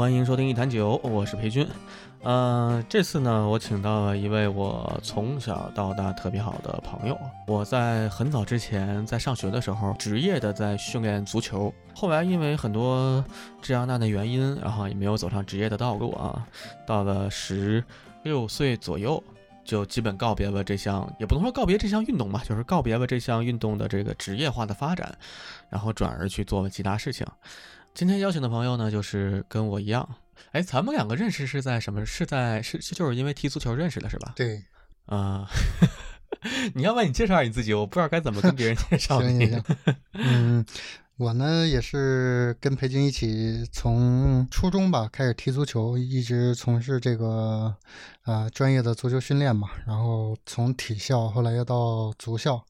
欢迎收听一坛酒，我是裴军。呃，这次呢，我请到了一位我从小到大特别好的朋友。我在很早之前，在上学的时候，职业的在训练足球。后来因为很多这样那的原因，然后也没有走上职业的道路啊。到了十六岁左右，就基本告别了这项，也不能说告别这项运动吧，就是告别了这项运动的这个职业化的发展，然后转而去做了其他事情。今天邀请的朋友呢，就是跟我一样，哎，咱们两个认识是在什么？是在是就是因为踢足球认识的，是吧？对，啊，你要不然你介绍下你自己，我不知道该怎么跟别人介绍你。行行行，嗯，我呢也是跟裴军一起从初中吧开始踢足球，一直从事这个呃专业的足球训练嘛，然后从体校后来又到足校，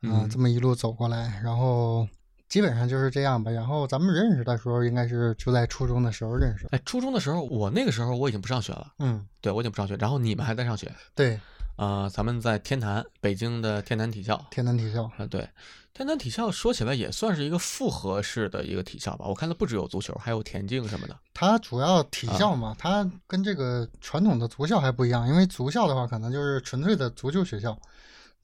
嗯，这么一路走过来，然后。基本上就是这样吧。然后咱们认识的时候，应该是就在初中的时候认识。哎，初中的时候，我那个时候我已经不上学了。嗯，对，我已经不上学。然后你们还在上学？对，呃，咱们在天坛，北京的天坛体校。天坛体校啊，对，天坛体校说起来也算是一个复合式的一个体校吧。我看它不只有足球，还有田径什么的。它主要体校嘛，它跟这个传统的足校还不一样。因为足校的话，可能就是纯粹的足球学校。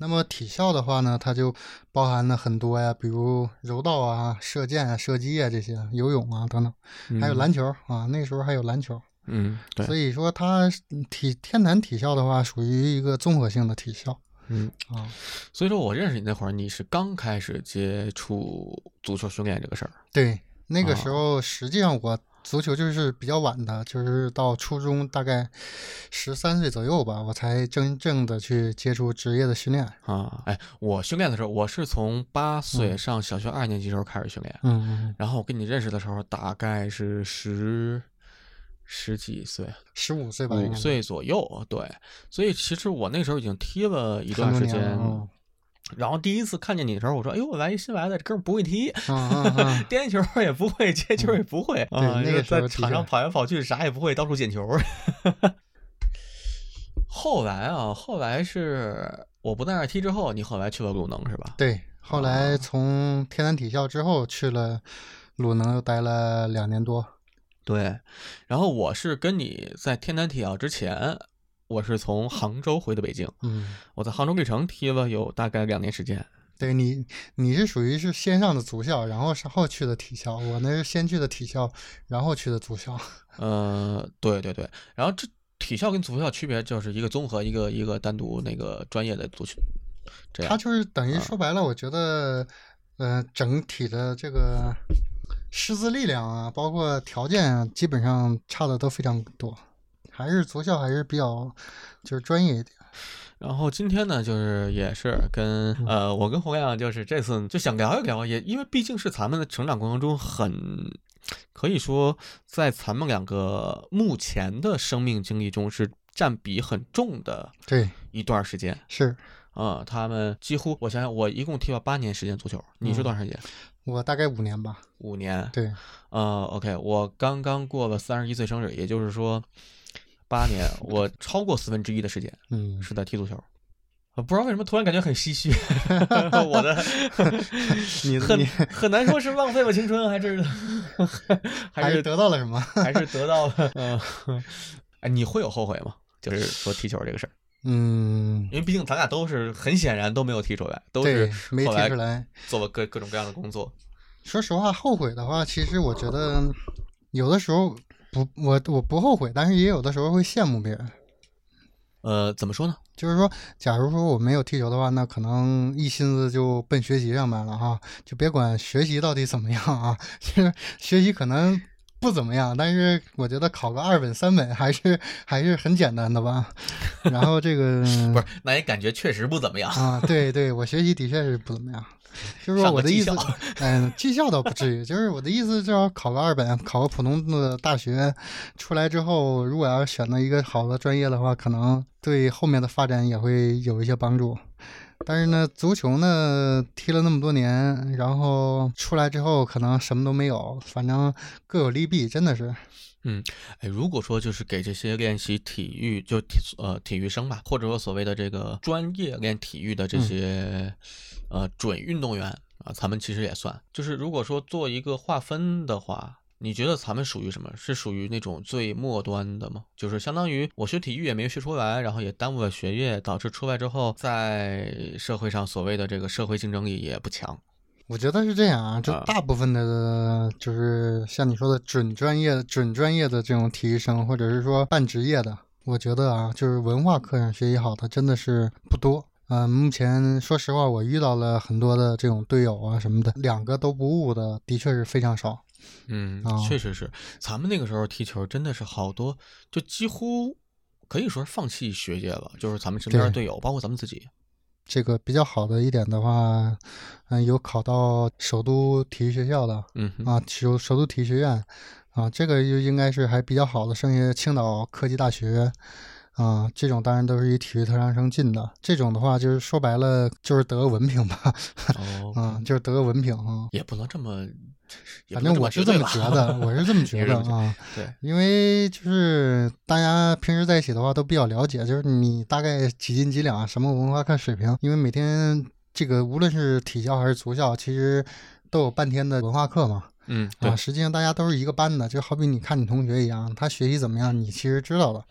那么体校的话呢，它就包含了很多呀，比如柔道啊、射箭啊、射击啊这些，游泳啊等等，还有篮球啊。那时候还有篮球，嗯，对。所以说，它体天坛体校的话，属于一个综合性的体校，嗯啊。所以说我认识你那会儿，你是刚开始接触足球训练这个事儿。对，那个时候实际上我。足球就是比较晚的，就是到初中大概十三岁左右吧，我才真正的去接触职业的训练啊。哎，我训练的时候，我是从八岁上小学二年级时候开始训练，嗯嗯。然后我跟你认识的时候，大概是十十几岁，十五岁吧，五岁左右。对，所以其实我那时候已经踢了一段时间。然后第一次看见你的时候，我说：“哎呦，来一新来的，这哥们不会踢，颠球也不会，接球也不会啊，那个在场上跑来跑去，啥也不会，到处捡球。”后来啊，后来是我不在那踢之后，你后来去了鲁能是吧？对，后来从天南体校之后去了鲁能，又待了两年多。对，然后我是跟你在天南体校之前。我是从杭州回的北京，嗯，我在杭州绿城踢了有大概两年时间。对你，你是属于是先上的足校，然后后去的体校。我那是先去的体校，然后去的足校。呃，对对对，然后这体校跟足校区别就是一个综合，一个一个单独那个专业的足球。这样，他就是等于说白了，我觉得，呃，整体的这个师资力量啊，包括条件啊，基本上差的都非常多。还是足校还是比较就是专业一点。然后今天呢，就是也是跟呃，我跟洪亮就是这次就想聊一聊，也因为毕竟是咱们的成长过程中很可以说在咱们两个目前的生命经历中是占比很重的对一段时间是啊，他们几乎我想想，我一共踢了八年时间足球，你是多长时间？我大概五年吧。五年对，呃，OK，我刚刚过了三十一岁生日，也就是说。八年，我超过四分之一的时间，嗯，是在踢足球。我不知道为什么突然感觉很唏嘘。我的，你很很难说是浪费了青春，还是还是得到了什么？还是得到了？嗯，哎，你会有后悔吗？就是说踢球这个事儿。嗯，因为毕竟咱俩都是很显然都没有踢出来，都是没踢出来，做了各各种各样的工作。说实话，后悔的话，其实我觉得有的时候。不，我我不后悔，但是也有的时候会羡慕别人。呃，怎么说呢？就是说，假如说我没有踢球的话，那可能一心思就奔学习上面了哈，就别管学习到底怎么样啊。其 实学习可能不怎么样，但是我觉得考个二本三本还是还是很简单的吧。然后这个 不是，那也感觉确实不怎么样啊。对对，我学习的确是不怎么样。就是说我的意思，嗯，技校倒不至于。就是我的意思，至少考个二本，考个普通的大学，出来之后，如果要是选择一个好的专业的话，可能对后面的发展也会有一些帮助。但是呢，足球呢，踢了那么多年，然后出来之后，可能什么都没有。反正各有利弊，真的是。嗯，哎，如果说就是给这些练习体育就体呃体育生吧，或者说所谓的这个专业练体育的这些呃准运动员啊，咱们其实也算。就是如果说做一个划分的话，你觉得咱们属于什么？是属于那种最末端的吗？就是相当于我学体育也没学出来，然后也耽误了学业，导致出来之后在社会上所谓的这个社会竞争力也不强。我觉得是这样啊，就啊大部分的，就是像你说的准专业、准专业的这种体育生，或者是说半职业的，我觉得啊，就是文化课上学习好的真的是不多。嗯、目前说实话，我遇到了很多的这种队友啊什么的，两个都不误的，的确是非常少。嗯啊，确实是，咱们那个时候踢球真的是好多，就几乎可以说是放弃学界了。就是咱们身边的队友，包括咱们自己。这个比较好的一点的话，嗯、有考到首都体育学校的嗯，啊，首首都体育学院啊，这个就应该是还比较好的。剩下青岛科技大学啊，这种当然都是以体育特长生进的。这种的话，就是说白了就是得个文凭吧，哦，啊，就是得个文凭啊。也不能这么，反正我是这么觉得，我是这么 觉得啊。对，因为就是大家平时在一起的话都比较了解，就是你大概几斤几两，什么文化课水平。因为每天这个无论是体校还是足校，其实都有半天的文化课嘛。嗯，对啊，，实际上大家都是一个班的，就好比你看你同学一样，他学习怎么样，你其实知道的。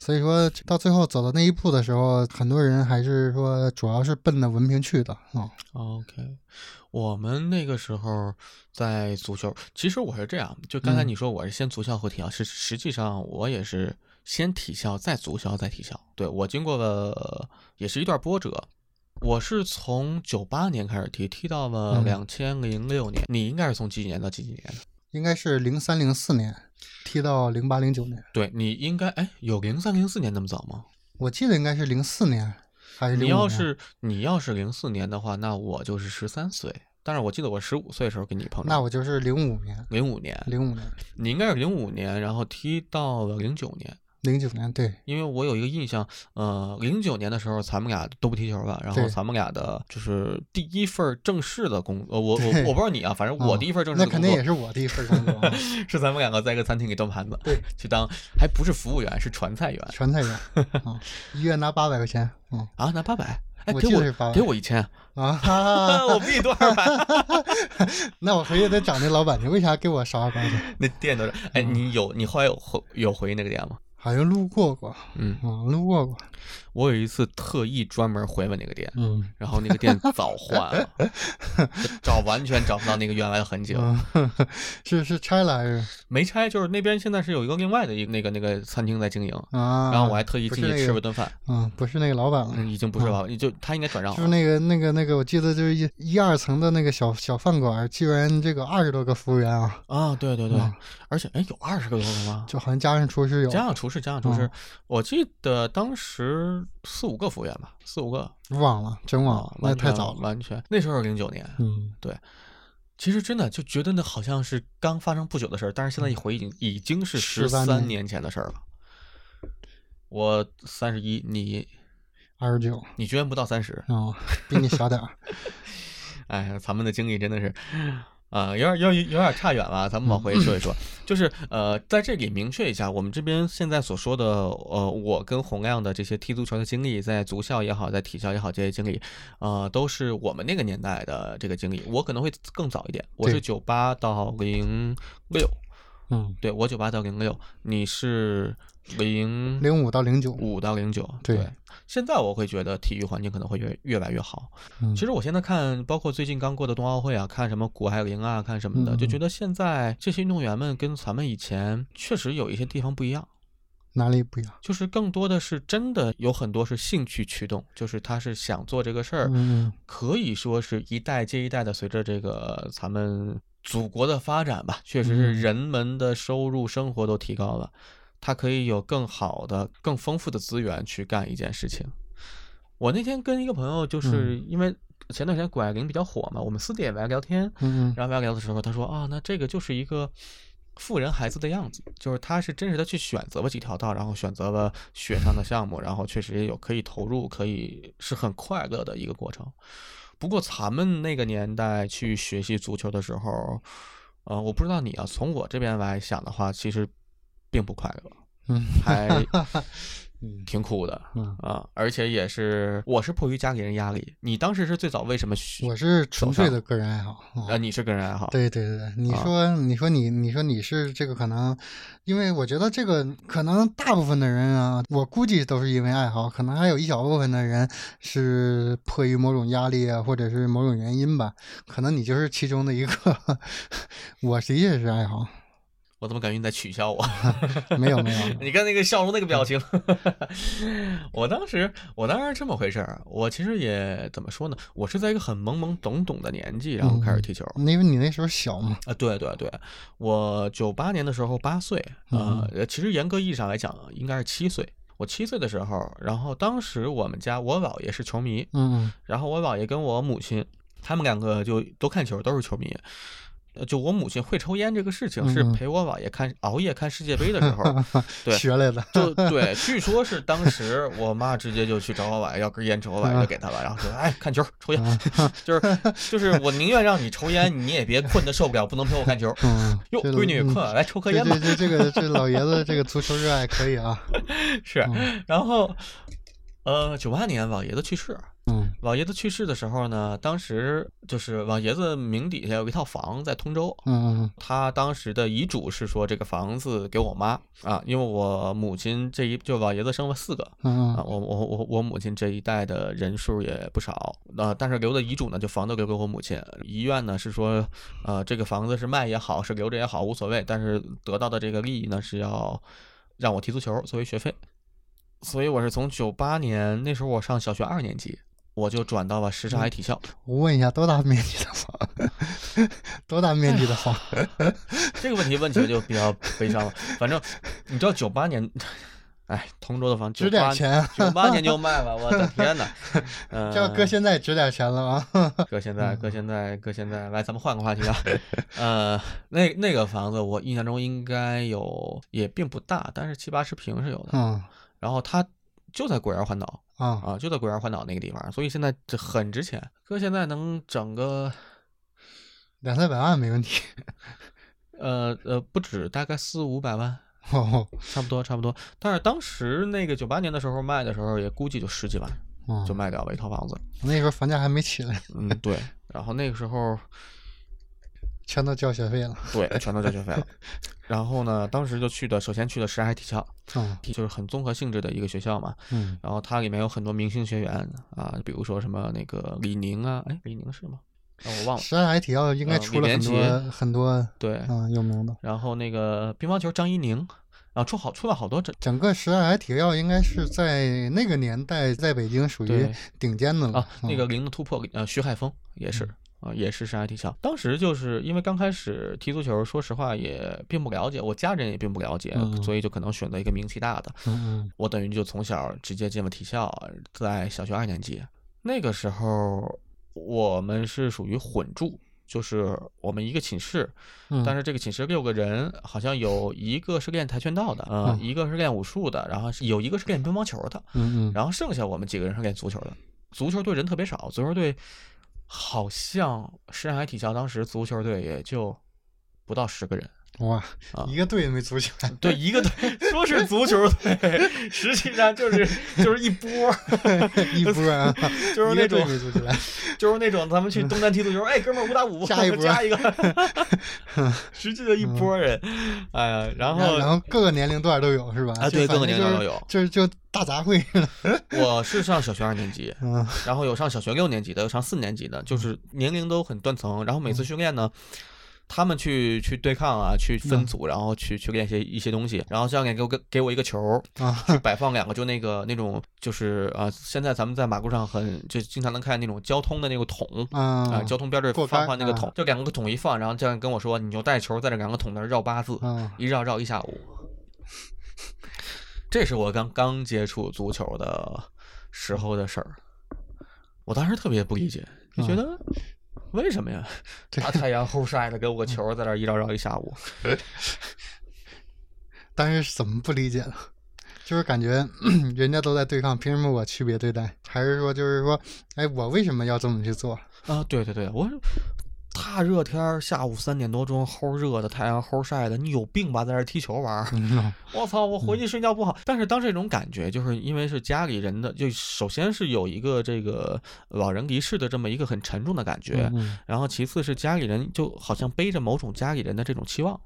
所以说到最后走到那一步的时候，很多人还是说主要是奔着文凭去的啊。OK，我们那个时候在足球，其实我是这样，就刚才嗯你说我是先足校后体校，是实际上我也是先体校再足校再体校。对我经过了也是一段波折，我是从九八年开始踢，踢到了嗯两千零六年。你应该是从几几年到几几年的？应该是零三零四年踢到零八零九年，对你应该哎有零三零四年那么早吗？我记得应该是零四年还是你零五年？要是你要是零四年的话，那我就是十三岁。但是我记得我十五岁的时候跟你碰那我就是零五年，零五年，零五年，你应该是零五年，然后踢到了零九年，零九年，对，因为我有一个印象，呃，零九年的时候咱们俩都不踢球了，然后咱们俩的就是第一份正式的工，呃，我我我不知道你啊，反正我啊第一份正式的工作那肯定也是我第一份工作，是咱们两个在一个餐厅里端盘子，对，去当还不是服务员，是传菜员传菜员啊，一月拿八百块钱，嗯啊，拿八百，哎，我给我记得是800给我一千，啊，我比你多二百，那我回去得找那老板去，为啥给我少二百去？那店都是，哎，你有你后来有回有回那个店吗？好像路过过，嗯，啊，路过过，我有一次特意专门回了那个店，嗯然后那个店早换了，找完全找不到那个原来的痕迹了。嗯，是是拆了还是没拆，就是那边现在是有一个另外的一个那个那个餐厅在经营，啊？然后我还特意进去吃了顿饭，嗯，不是那个老板了，嗯，已经不是老板就他应该转让了。就是那个那个那个，我记得就是一一二层的那个小小饭馆，居然这个二十多个服务员啊，啊，对对对嗯，而且哎，有二十个多个吗？就好像加上厨师有，加上厨师，加上厨师嗯，我记得当时四五个服务员吧，四五个，忘了，真忘了啊，那太早了。完全。那时候是零九年，嗯，对。其实真的就觉得那好像是刚发生不久的事儿，但是现在一回忆已经已经是十13三年年前的事儿了。我三十一，你二十九。你居然不到三十，哦，比你小点儿。哎呀，咱们的经历真的是，啊、有点有点有点差远了，咱们往回说一说，就是呃，在这里明确一下，我们这边现在所说的，呃，我跟洪亮的这些踢足球的经历，在足校也好，在体校也好，这些经历，呃，都是我们那个年代的这个经历。我可能会更早一点，我是对。九八到零六，嗯，对我九八到零六，你是零零五到零九，五到零九，对现在我会觉得体育环境可能会越越来越好。嗯其实我现在看，包括最近刚过的冬奥会啊，看什么谷爱凌啊，看什么的，嗯就觉得现在这些运动员们跟咱们以前确实有一些地方不一样，哪里不一样？就是更多的是真的有很多是兴趣驱动，就是他是想做这个事儿，嗯可以说是一代接一代的，随着这个咱们祖国的发展吧，确实是嗯人们的收入生活都提高了，他可以有更好的、更丰富的资源去干一件事情。我那天跟一个朋友，就是因为前段时间谷爱凌比较火嘛，我们私底下来聊天，嗯嗯然后聊聊的时候，他说啊，那这个就是一个富人孩子的样子，就是他是真实的去选择了几条道，然后选择了雪上的项目，然后确实也有可以投入，可以是很快乐的一个过程。不过咱们那个年代去学习足球的时候，呃，我不知道你啊，从我这边来想的话，其实并不快乐。嗯，还 嗯挺苦的嗯，啊，而且也是我是迫于家里人压力。你当时是最早为什么？我是纯粹的个人爱好。嗯啊，你是个人爱好，对对对，你啊说、你说你你说你是这个可能，因为我觉得这个可能大部分的人啊，我估计都是因为爱好，可能还有一小部分的人是迫于某种压力啊，或者是某种原因吧，可能你就是其中的一个。我的确是爱好，我怎么感觉你在取笑我？没 有没有，你看那个笑容那个表情，我当时我当时这么回事儿，我其实也怎么说呢？我是在一个很懵懵懂懂的年纪，然后开始踢球。因为你那时候小嘛，啊，对对对，我九八年的时候八岁，嗯呃，其实严格意义上来讲应该是七岁。我七岁的时候，然后当时我们家我姥爷是球迷，嗯然后我姥爷跟我母亲，他们两个就都看球，都是球迷。呃，就我母亲会抽烟这个事情，是陪我姥爷看熬夜看世界杯的时候，嗯，对学来的，就对，据说是当时我妈直接就去找我姥爷要根烟抽，我姥爷就给她了，然后说：“哎，看球抽烟，就是就是我宁愿让你抽烟，你也别困得受不了，不能陪我看球。嗯，哟，闺女嗯困了，来抽颗烟吧这。这这个这老爷子这个足球热爱可以啊，是，然后呃，九八年老爷子去世，嗯老爷子去世的时候呢，当时就是老爷子名底下有一套房在通州，嗯嗯他当时的遗嘱是说这个房子给我妈啊，因为我母亲这一就老爷子生了四个。啊，我我我我母亲这一代的人数也不少，呃，但是留的遗嘱呢，就房子留给我母亲，遗愿呢是说，呃，这个房子是卖也好，是留着也好，无所谓，但是得到的这个利益呢是要让我踢足球作为学费，所以我是从九八年那时候我上小学二年级，我就转到了什刹海体校。我问一下，多大面积的房？多大面积的房？这个问题问起来就比较悲伤了，反正你知道九八年，哎，同州的房值点钱啊！九八年就卖了，我的天哪！嗯、这要搁现在值点钱了吗！搁现在，搁现在，搁现在，来，咱们换个话题啊。呃，那那个房子，我印象中应该有，也并不大，但是七八十平是有的。嗯然后它就在果园环岛啊，啊，就在果园环岛那个地方，所以现在这很值钱。哥现在能整个，两三百万没问题。呃呃，不止，大概四五百万，哦，差不多，差不多。但是当时那个九八年的时候卖的时候，也估计就十几万嗯就卖掉了一套房子。那时候房价还没起来，嗯，对。然后那个时候。全都交学费了。对，全都交学费了。然后呢，当时就去的，首先去的什刹海体校，嗯就是很综合性质的一个学校嘛。嗯然后它里面有很多明星学员啊，比如说什么那个李宁啊，哎，李宁是吗？啊，我忘了。什刹海体校应该呃出了很多连很多对，嗯有名的。然后那个乒乓球张怡宁，然后出好出了好多这整个什刹海体校应该是在那个年代在北京属于顶尖的了啊，那个零的突破，呃，徐海峰也是。啊，也是上海体校。当时就是因为刚开始踢足球，说实话也并不了解，我家人也并不了解，嗯所以就可能选择一个名气大的。我等于就从小直接进了体校，在小学二年级。那个时候我们是属于混住，就是我们一个寝室，嗯，但是这个寝室六个人，好像有一个是练跆拳道的，呃，嗯一个是练武术的，然后有一个是练乒乓球的，嗯嗯然后剩下我们几个人是练足球的。足球队人特别少，足球队好像深海体校当时足球队也就不到十个人。哇啊，一个队也没组起来。对，一个队 说是足球队，实际上就是 就是一波儿，一波啊，就是那种没组起来。就是那种咱们去东单踢足球，哎，哥们儿五打五，加一波加一个，实际的一波人，哎呀，然然后然后各个年龄段都有是吧？啊对各个年龄段都有就是就大杂烩。我是上小学二年级，嗯然后有上小学六年级的，有上四年级的，就是年龄都很断层。然后每次训练呢，他们去去对抗啊，去分嗯组，然后去去练一些一些东西。然后教练给我给给我一个球，啊去摆放两个就那个那种就是啊，现在咱们在马路上很就经常能看见那种交通的那个桶。啊，啊交通标志过发杆啊放那个桶，就两个桶一放，然后教练跟我说，你就带球在这两个桶那儿绕八字，啊一绕绕一下午。这是我刚刚接触足球的时候的事儿，我当时特别不理解，就觉得为什么呀？这大太阳后晒的，给我个球在那儿一绕绕一下午。但是怎么不理解呢？就是感觉 人家都在对抗，凭什么我区别对待？还是说就是说，哎，我为什么要这么去做？啊，对对对，我大热天儿，下午三点多钟，齁热的，太阳齁晒的，你有病吧，在这踢球玩儿？嗯我操，我回去睡觉不好。但是当这种感觉，就是因为是家里人的，就首先是有一个这个老人离世的这么一个很沉重的感觉，嗯然后其次是家里人就好像背着某种家里人的这种期望，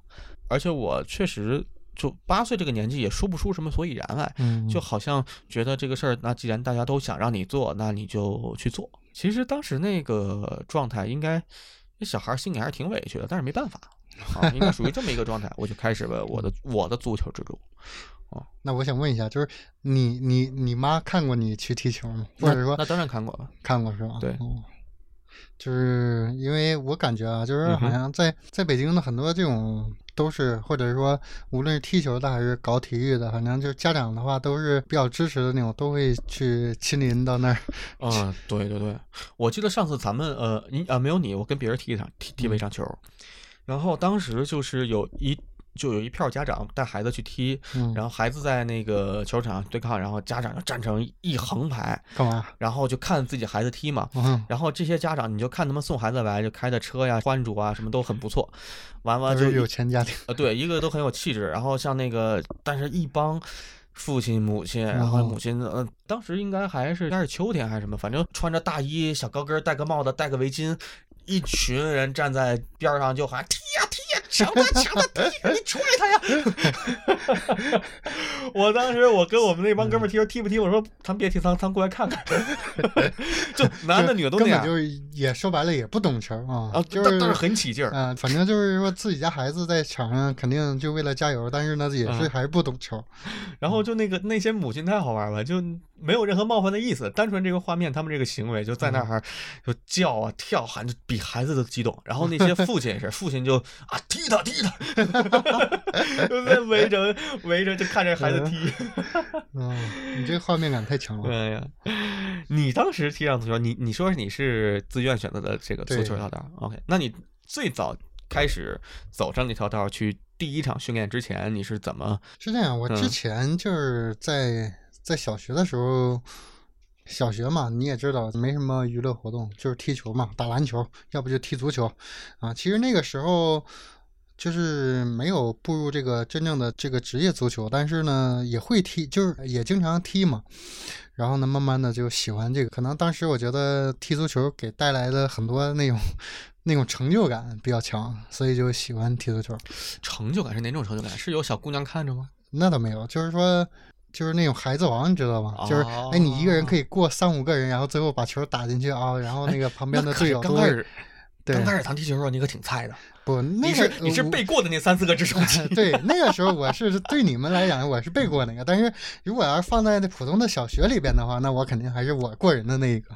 而且我确实就八岁这个年纪也说不出什么所以然来，嗯，就好像觉得这个事儿，那既然大家都想让你做，那你就去做。其实当时那个状态，应该那小孩儿心里还是挺委屈的，但是没办法 啊，应该属于这么一个状态，我就开始了我的我的足球之路。哦那我想问一下，就是你你你妈看过你去踢球吗？或者说那当然看过了，看过是吧？对哦就是因为我感觉啊，就是好像在在北京的很多这种都是，或者说无论是踢球的还是搞体育的，反正就是家长的话都是比较支持的那种，都会去亲临到那儿。啊，对对对，我记得上次咱们呃，你啊没有你，我跟别人踢一场踢踢了一场球，然后当时就是有一就有一票家长带孩子去踢，嗯，然后孩子在那个球场对抗，然后家长就站成一横排，干嘛？然后就看自己孩子踢嘛。嗯，然后这些家长，你就看他们送孩子来，就开的车呀、穿着啊，什么都很不错。完了都就有钱家庭。呃，对，一个都很有气质。然后像那个，但是一帮父亲、母亲，然后哦母亲，呃，当时应该还是应该是秋天还是什么，反正穿着大衣、小高跟，戴个帽子，戴个围巾，一群人站在边上就喊踢呀踢呀，抢他抢他踢，你踹他呀！我当时我跟我们那帮哥们儿踢说踢不踢，我说咱别踢，咱们过来看看。就男的女的都那样就是也说白了也不懂球啊啊，就是但但是很起劲儿。啊、反正就是说自己家孩子在场上肯定就为了加油，但是呢也是啊还是不懂球。然后就那个那些母亲太好玩了，就没有任何冒犯的意思，单纯这个画面，他们这个行为就在那儿就叫啊跳喊，就比 孩子都激动。然后那些父亲也是，父亲就啊踢他踢他，就在围着围着就看着孩子踢。嗯，你这个画面感太强了。对呀，你当时踢上足球，你你说你是自愿选择的这个足球道道，OK？那你最早开始走上那条道去第一场训练之前，你是怎么？是这样，我之嗯前就是在在小学的时候，小学嘛，你也知道没什么娱乐活动，就是踢球嘛，打篮球，要不就踢足球啊。其实那个时候就是没有步入这个真正的这个职业足球，但是呢也会踢，就是也经常踢嘛。然后呢，慢慢的就喜欢这个。可能当时我觉得踢足球给带来的很多那种那种成就感比较强，所以就喜欢踢足球。成就感是哪种成就感？是有小姑娘看着吗？那倒没有，就是说，就是那种孩子王，你知道吗？就是哎，你一个人可以过三五个人，然后最后把球打进去啊，然后那个旁边的队友都会刚开始对刚开始咱踢球的时候，你可挺菜的。不，那是你是背过的那三四个直升机。对，那个时候我是对你们来讲，我是背过那个，但是如果要是放在那普通的小学里边的话，那我肯定还是我过人的那一个，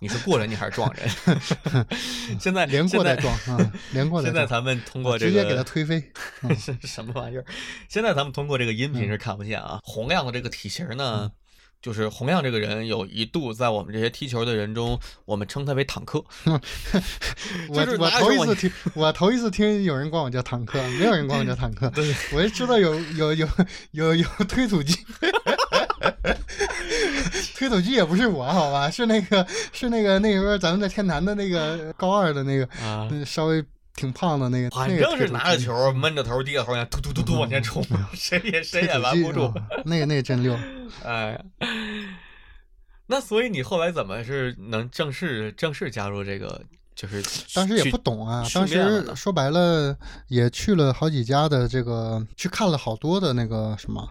你是过人，你还是撞人？现在连过带撞啊，连过带撞，现在咱们通过这个直接给他推飞。是什么玩意儿？现在咱们通过这个音频是看不见啊。洪亮的这个体型呢，就是洪亮这个人有一度在我们这些踢球的人中，我们称他为坦克。我我我头一次听，我头一次听有人管我叫坦克，没有人管我叫坦克。对，我就知道有有有有有推土机，推土机也不是我好吧？是那个是那个那时候咱们在天坛的那个高二的那个，啊，稍微挺胖的那个，反正是拿着球闷着头低着头，往突突突突往前冲，谁也谁也拦不住啊。那个那个真溜。哎，那所以你后来怎么是能正式正式加入这个？就是当时也不懂啊，当时说白了也去了好几家的这个，去看了好多的那个什么，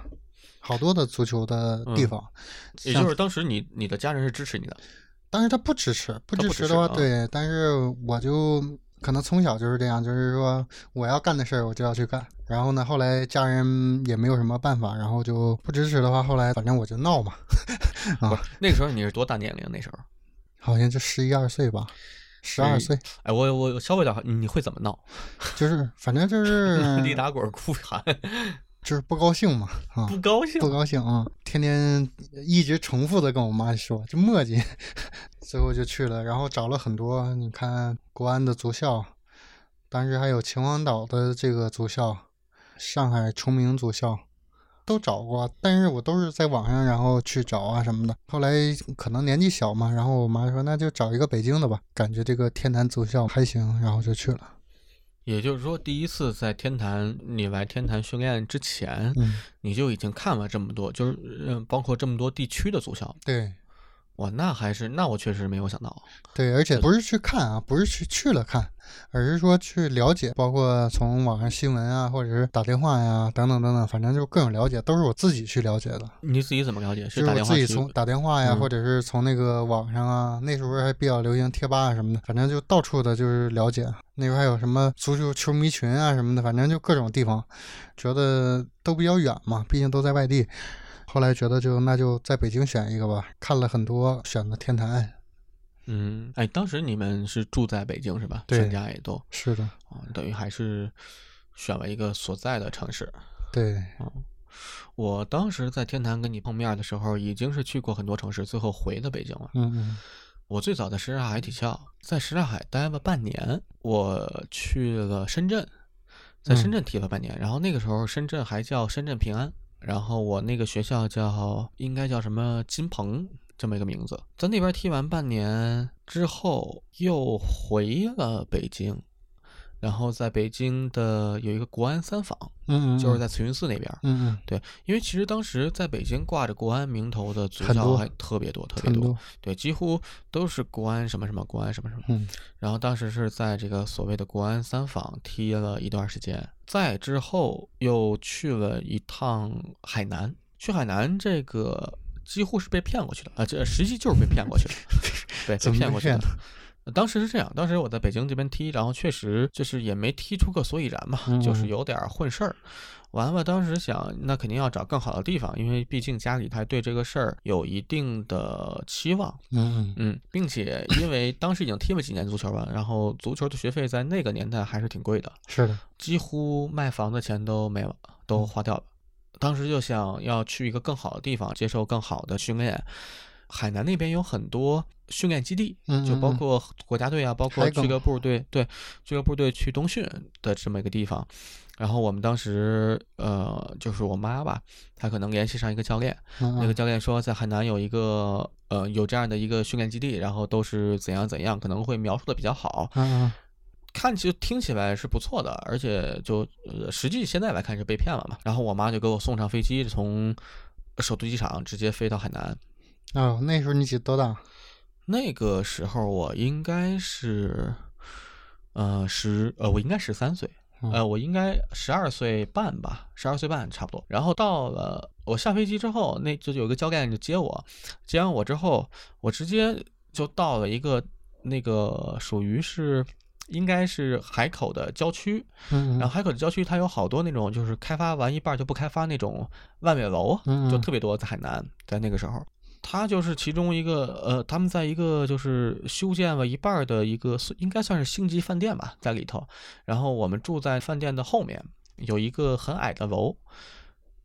好多的足球的地嗯方。像也就是当时你你的家人是支持你的，但是他不支持，不支持的话，对，但是我就可能从小就是这样，就是说我要干的事儿我就要去干。然后呢，后来家人也没有什么办法，然后就不支持的话，后来反正我就闹嘛，不是那个时候你是多大年龄？那时候，好像就十一二岁吧，十二岁，哎，我我稍微的，你你会怎么闹？就是反正就是 地打滚、哭喊，就是不高兴嘛，啊，不高兴不。高兴啊，天天一直重复的跟我妈说，就磨叽，最后就去了，然后找了很多，你看国安的足校，当时还有秦皇岛的这个足校，上海崇明足校，都找过，但是我都是在网上然后去找啊什么的。后来可能年纪小嘛，然后我妈说那就找一个北京的吧，感觉这个天坛足校还行，然后就去了。也就是说，第一次在天坛，你来天坛训练之前，嗯，你就已经看了这么多，就是嗯，包括这么多地区的足校。对。哇，那还是那我确实没有想到，对，而且不是去看啊，不是去去了看，而是说去了解，包括从网上新闻啊，或者是打电话呀，等等等等，反正就各种了解，都是我自己去了解的。你自己怎么了解？是打电话？自己从打电话呀，或者是从那个网上啊，那时候还比较流行贴吧啊什么的，反正就到处的就是了解。那时候还有什么足球球迷群啊什么的，反正就各种地方，觉得都比较远嘛，毕竟都在外地。后来觉得就那就在北京选一个吧，看了很多，选的天坛。嗯，哎，当时你们是住在北京是吧？全家也都是的啊，等于还是选了一个所在的城市。对，嗯，我当时在天坛跟你碰面的时候，已经是去过很多城市，最后回的北京了。嗯嗯，我最早在什刹海体校，在什刹海待了半年，我去了深圳，在深圳踢了半年，然后那个时候深圳还叫深圳平安。然后我那个学校叫应该叫什么金鹏这么一个名字，在那边踢完半年之后又回了北京。然后在北京的有一个国安三坊，嗯，就是在慈云寺那边，嗯嗯，对，因为其实当时在北京挂着国安名头的足校还特别多，特别多，对，几乎都是国安什么什么国安什么什么，嗯，然后当时是在这个所谓的国安三坊踢了一段时间，再之后又去了一趟海南，去海南这个几乎是被骗过去的啊，这实际就是被骗过去的，对，被骗过去的。当时是这样，当时我在北京这边踢，然后确实就是也没踢出个所以然嘛，就是有点混事儿。完了，当时想，那肯定要找更好的地方，因为毕竟家里他对这个事儿有一定的期望。嗯嗯，并且因为当时已经踢了几年足球了，然后足球的学费在那个年代还是挺贵的，是的，几乎卖房的钱都没了，都花掉了。当时就想要去一个更好的地方，接受更好的训练。海南那边有很多训练基地，就包括国家队啊，包括俱乐部队，对俱乐部队去冬训的这么一个地方。然后我们当时，呃，就是我妈吧，她可能联系上一个教练，那个教练说在海南有一个，呃，有这样的一个训练基地，然后都是怎样怎样，可能会描述的比较好，看起听起来是不错的，而且就呃实际现在来看是被骗了嘛。然后我妈就给我送上飞机，从首都机场直接飞到海南。哦，那时候你几多大？那个时候我应该是，呃，十，呃，我应该十三岁，呃，我应该十二岁半吧，十二岁半差不多。然后到了我下飞机之后，那就有个教练就接我，接完我之后，我直接就到了一个那个属于是。应该是海口的郊区，然后海口的郊区它有好多那种就是开发完一半就不开发那种万美楼，就特别多在海南，在那个时候，它就是其中一个呃，他们在一个就是修建了一半的一个应该算是星级饭店吧，在里头，然后我们住在饭店的后面，有一个很矮的楼，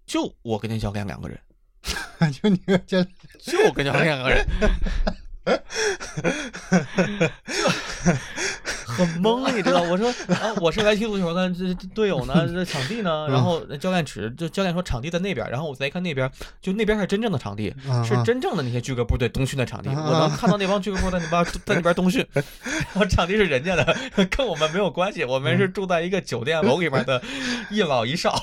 就我跟那教练两个人，就你跟教，就我跟教练两个人。很懵，你知道？我说啊，我是来踢足球的，这队友呢？这场地呢？然后教练指，就教练说场地在那边。然后我再一看那边，就那边是真正的场地，是真正的那些俱乐部队冬训的场地。我能看到那帮俱乐部在那边在那边冬训，然后场地是人家的，跟我们没有关系。我们是住在一个酒店楼里边的一老一少。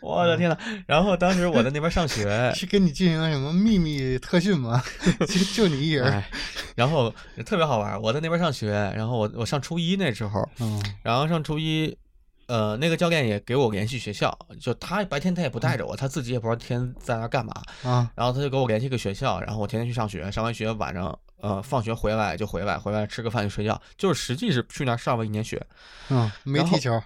我的天呐！然后当时我在那边上学，是跟你进行什么秘密特训吗？就就你一人。然后特别好玩。我在那边上学，然后我我上初一那时候，嗯，然后上初一，呃，那个教练也给我联系学校，就他白天他也不带着我，他自己也不知道天在那干嘛啊，然后他就给我联系个学校，然后我天天去上学，上完学晚上，呃，放学回来就回来，回来吃个饭就睡觉，就是实际是去那儿上了一年学，嗯，没踢球，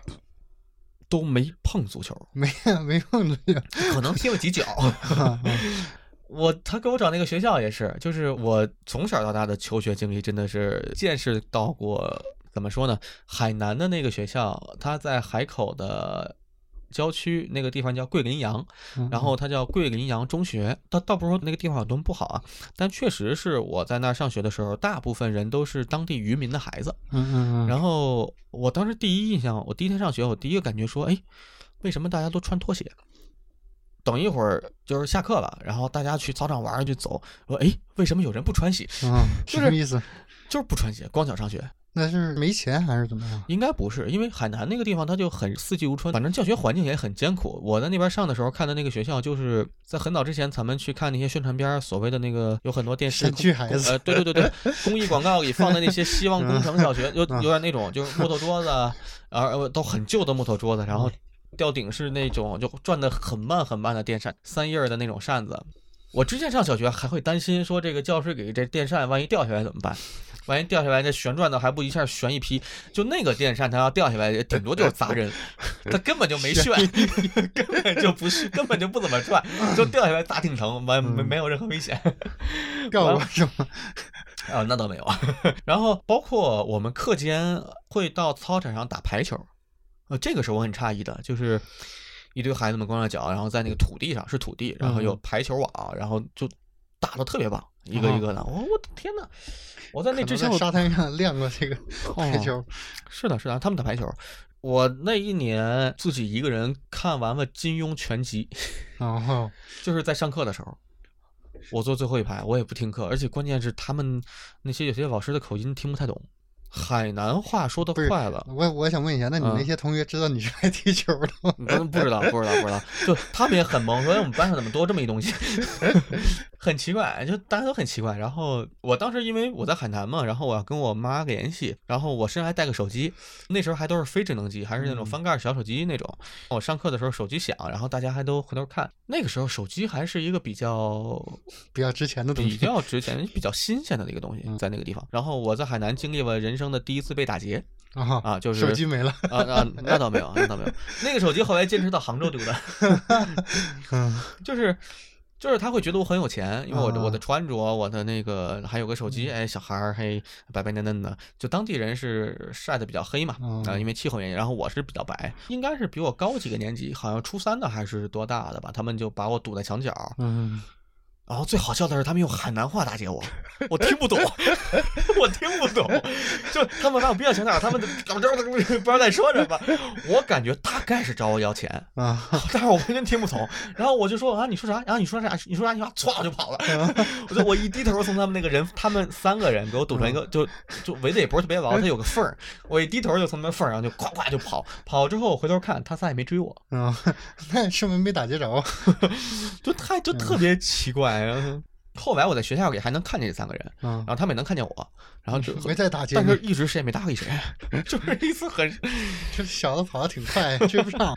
都没碰足球，没没碰足球，可能踢了几脚。我他给我找那个学校也是，就是我从小到大的求学经历真的是见识到过，怎么说呢？海南的那个学校，它在海口的郊区，那个地方叫桂林洋，然后它叫桂林洋中学。倒倒不是说那个地方有多么不好啊，但确实是我在那儿上学的时候，大部分人都是当地渔民的孩子。嗯嗯嗯。然后我当时第一印象，我第一天上学，我第一个感觉说，哎。为什么大家都穿拖鞋？等一会儿就是下课了，然后大家去操场玩就走。说哎，为什么有人不穿鞋？嗯，就是什么意思？就是不穿鞋，光脚上学。那是没钱还是怎么样？应该不是，因为海南那个地方它就很四季如春，反正教学环境也很艰苦。我在那边上的时候看的那个学校，就是在很早之前咱们去看那些宣传片，所谓的那个有很多电视剧孩子呃，对对对对，公益广告里放的那些希望工程小学，有有点那种就是木头桌子，然 后都很旧的木头桌子，然后吊顶是那种就转的很慢很慢的电扇，三叶儿的那种扇子。我之前上小学还会担心说这个教室给这电扇万一掉下来怎么办？万一掉下来，这旋转的还不一下旋一批？就那个电扇，它要掉下来，顶多就是砸人，它根本就没旋，根本就不是，根本就不怎么转，就掉下来砸挺疼，没没没有任何危险。掉过是吗？啊，那倒没有。然后包括我们课间会到操场上打排球，呃，这个是我很诧异的，就是一堆孩子们光着脚，然后在那个土地上是土地，然后有排球网，然后就打的特别棒，一个一个的。我我的天呐！我在那之前我沙滩上练过这个排球，是的，是的，他们打排球。我那一年自己一个人看完了金庸全集，然后，就是在上课的时候，我坐最后一排，我也不听课，而且关键是他们那些有些老师的口音听不太懂。海南话说的快了，我我想问一下，那你那些同学知道你是爱踢球的吗？不不知道，不知道，不知道。就他们也很懵，说我们班上怎么多这么一东西，很奇怪，就大家都很奇怪。然后我当时因为我在海南嘛，然后我要跟我妈联系，然后我身上还带个手机，那时候还都是非智能机，还是那种翻盖小手机那种。我上课的时候手机响，然后大家还都回头看。那个时候手机还是一个比较比较值钱的东西，比较值钱、比较新鲜的一个东西，在那个地方。然后我在海南经历了人生。的第一次被打劫啊啊，就是手机没了啊啊，那倒没有，那倒没有。那个手机后来坚持到杭州丢的，嗯，就是就是他会觉得我很有钱，因为我的我的穿着，我的那个还有个手机，哎，小孩儿嘿白白嫩嫩的，就当地人是晒的比较黑嘛啊，因为气候原因，然后我是比较白，应该是比我高几个年级，好像初三的还是多大的吧，他们就把我堵在墙角，嗯。然后最好笑的是，他们用海南话打劫我，我听不懂，我听不懂，就他们把我逼到墙角，他们怎么着不知道在说什么，我感觉大概是找我要钱啊，但是我完全听不懂。然后我就说啊，你说啥？然后你说啥？你说啥？你说唰我就跑了。我就我一低头，从他们那个人，他们三个人给我堵成一个，就就围的也不是特别牢，他有个缝儿。我一低头就从那缝儿上就咵咵就跑，跑之后我回头看，他仨也没追我啊，那说明没打劫着，就太就特别奇怪。后来我在学校里还能看见这三个人，然后他们也能看见我，然后就 没再打劫，但是一直谁也没搭理谁，就是意思很，这小子跑的挺快，追不上。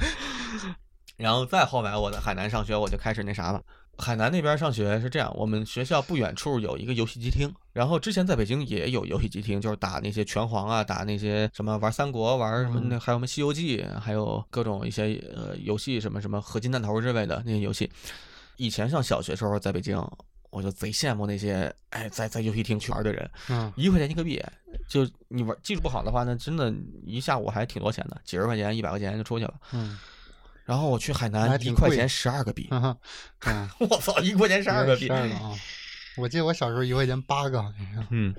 然后再后来我在海南上学，我就开始那啥了。海南那边上学是这样，我们学校不远处有一个游戏机厅，然后之前在北京也有游戏机厅，就是打那些拳皇啊，打那些什么玩三国，玩什么那还有什么西游记，还有各种一些呃游戏，什么什么合金弹头之类的那些游戏。以前上小学时候在北京，我就贼羡慕那些哎在在游戏厅去玩的人，嗯，一块钱一个币，就你玩技术不好的话，那真的一下午还挺多钱的，几十块钱、一百块钱就出去了，嗯。然后我去海南，一块钱十二个币，嗯，我操，一块钱十二个币！我记得我小时候一块钱八个，嗯，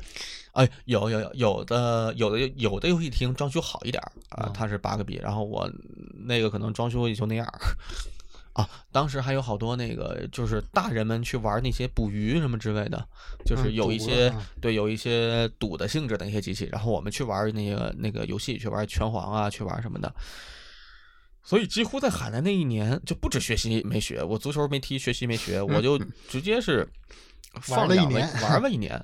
哎，有有有有的有的有的游戏厅装修好一点啊，它是八个币，然后我那个可能装修也就那样。啊，当时还有好多那个，就是大人们去玩那些捕鱼什么之类的，就是有一些对有一些赌的性质的一些机器，然后我们去玩那个那个游戏，去玩拳皇啊，去玩什么的。所以几乎在海南那一年，就不止学习没学，我足球没踢，学习没学，我就直接是放了一年，玩了一年。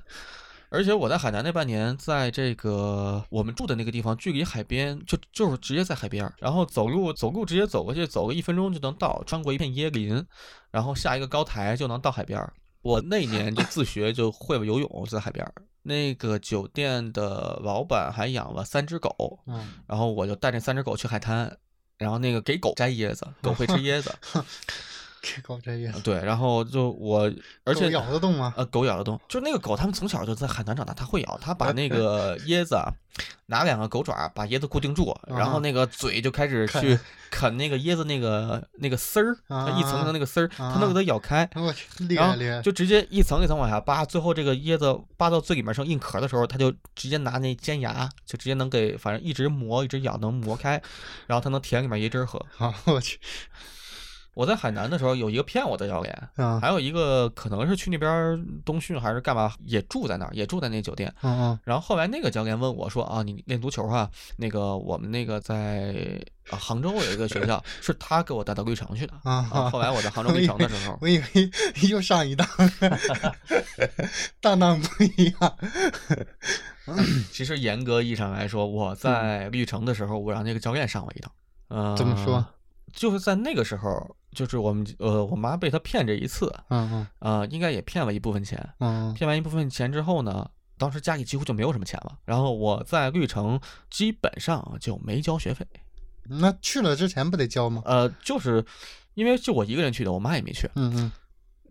而且我在海南那半年，在这个我们住的那个地方，距离海边就就是直接在海边，然后走路走路直接走过去，走个一分钟就能到，穿过一片椰林，然后下一个高台就能到海边。我那年就自学就会了游泳，在海边。那个酒店的老板还养了三只狗，嗯，然后我就带着三只狗去海滩，然后那个给狗摘椰子，狗会吃椰子。给狗这样对，然后就我，而且咬得动吗？呃，狗咬得动，就那个狗，它们从小就在海南长大，它会咬，它把那个 椰子啊，拿两个狗爪把椰子固定住，然后那个嘴就开始去啃那个椰子那个那个丝儿，它一层层那个丝儿，它能给它咬开。我去，厉害厉害！就直接一层一层往下扒，最后这个椰子扒到最里面剩硬壳的时候，它就直接拿那尖牙，就直接能给反正一直磨一直咬能磨开，然后它能舔里面椰汁喝。啊，我去。我在海南的时候有一个骗我的教练，还有一个可能是去那边冬训还是干嘛，也住在那儿，也住在那酒店。嗯嗯。然后后来那个教练问我说：“啊，你练足球哈？那个我们那个在杭州有一个学校，是他给我带到绿城去的。”啊。后来我在杭州绿城的时候，我以为又上一当，当当不一样。其实严格意义上来说，我在绿城的时候，我让那个教练上我一当。嗯。怎么说？就是在那个时候。就是我们呃，我妈被他骗这一次，嗯嗯，呃，应该也骗了一部分钱，嗯，骗完一部分钱之后呢，当时家里几乎就没有什么钱了。然后我在绿城基本上就没交学费。那去了之前不得交吗？呃，就是因为就我一个人去的，我妈也没去。嗯嗯，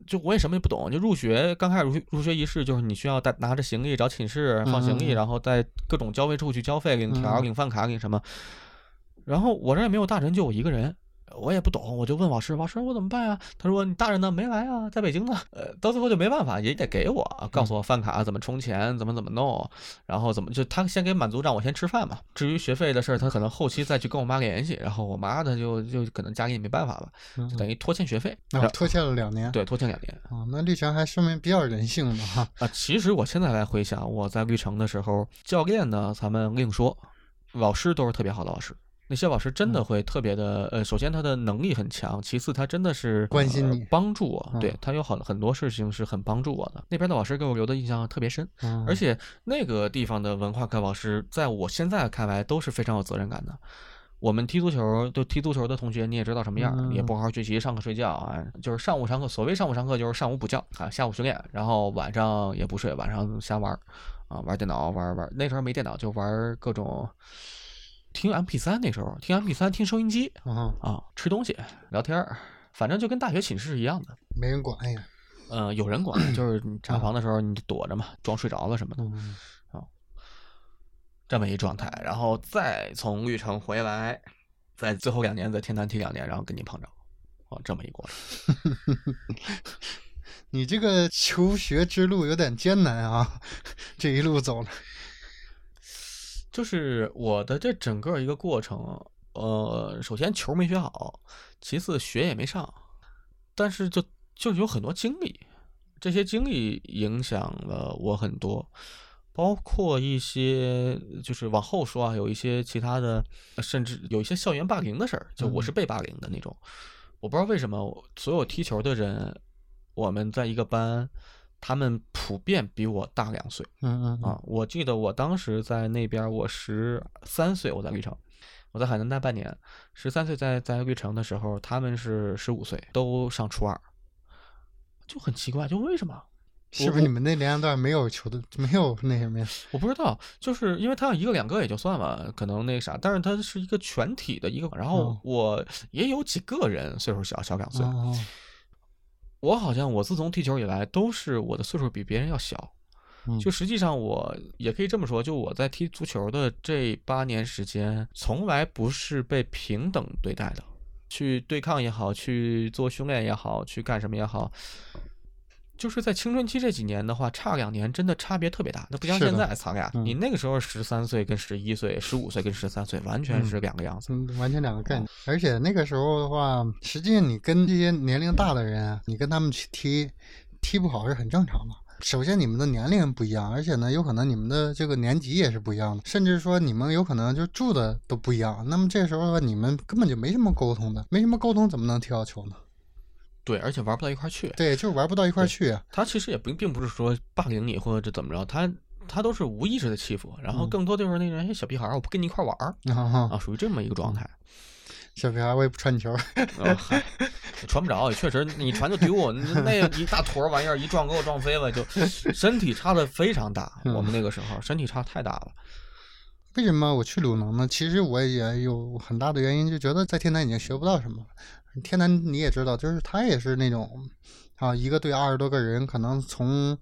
就我也什么也不懂。就入学刚开始入入学仪式，就是你需要带拿着行李找寝室放行李，然后在各种交费处去交费、领条、领饭卡、领什么。然后我这也没有大人，就我一个人。我也不懂，我就问老师，老师我怎么办呀？他说你大人呢没来啊，在北京呢。呃，到最后就没办法，也得给我告诉我饭卡怎么充钱，怎么怎么弄，然后怎么就他先给满足让我先吃饭嘛。至于学费的事儿，他可能后期再去跟我妈联系，然后我妈她就就可能家里也没办法吧，就等于拖欠学费，拖欠了两年。对，拖欠两年。啊，那绿城还说明比较人性的哈。啊，其实我现在来回想，我在绿城的时候，教练呢咱们另说，老师都是特别好的老师。那些老师真的会特别的，呃，首先他的能力很强，其次他真的是关心你，帮助我，对他有很很多事情是很帮助我的。那边的老师给我留的印象特别深，而且那个地方的文化课老师，在我现在看来都是非常有责任感的。我们踢足球，就踢足球的同学，你也知道什么样，也不好好学习，上课睡觉啊，就是上午上课，所谓上午上课就是上午补觉啊，下午训练，然后晚上也不睡，晚上瞎玩啊，玩电脑，玩玩。那时候没电脑，就玩各种。听 M P 三那时候，听 M P 三，听收音机啊，吃东西，聊天儿反正就跟大学寝室是一样的，没人管呀。嗯，有人管，就是你查房的时候你就躲着嘛，装睡着了什么的啊，这么一状态，然后再从绿城回来，在最后两年在天坛踢两年，然后跟你碰着，哦，这么一过程。你这个求学之路有点艰难啊，这一路走了。就是我的这整个一个过程，呃，首先球没学好，其次学也没上，但是就就有很多经历，这些经历影响了我很多，包括一些就是往后说啊，有一些其他的，甚至有一些校园霸凌的事儿，就我是被霸凌的那种，我不知道为什么所有踢球的人，我们在一个班。他们普遍比我大两岁，嗯嗯啊，我记得我当时在那边，我十三岁，我在绿城，我在海南待半年，十三岁在在绿城的时候，他们是十五岁，都上初二，就很奇怪，就为什么？是不是你们那年龄段没有球的，没有那什么呀？我不知道，就是因为他要一个两个也就算了，可能那啥，但是他是一个全体的一个，然后我也有几个人岁数小小两岁。我好像我自从踢球以来，都是我的岁数比别人要小，就实际上我也可以这么说，就我在踢足球的这八年时间，从来不是被平等对待的，去对抗也好，去做训练也好，去干什么也好。就是在青春期这几年的话，差两年真的差别特别大。那不像现在，咱俩，你那个时候十三岁跟十一岁，十五岁跟十三岁，完全是两个样子，完全两个概念。而且那个时候的话，实际上你跟这些年龄大的人，你跟他们去踢，踢不好是很正常的。首先你们的年龄不一样，而且呢，有可能你们的这个年级也是不一样的，甚至说你们有可能就住的都不一样。那么这时候，你们根本就没什么沟通的，没什么沟通，怎么能踢好球呢？对，而且玩不到一块去。对，就是玩不到一块去。他其实也并并不是说霸凌你或者怎么着，他他都是无意识的欺负，然后更多就是那种小屁孩，我不跟你一块玩儿啊，属于这么一个状态。小屁孩，我也不传球。嗨，传不着，确实你传就丢，那一大坨玩意儿一撞给我撞飞了，就身体差的非常大。我们那个时候身体差太大了。为什么我去鲁能呢？其实我也有很大的原因，就觉得在天坛已经学不到什么。天南你也知道，就是他也是那种啊，一个队二十多个人，可能从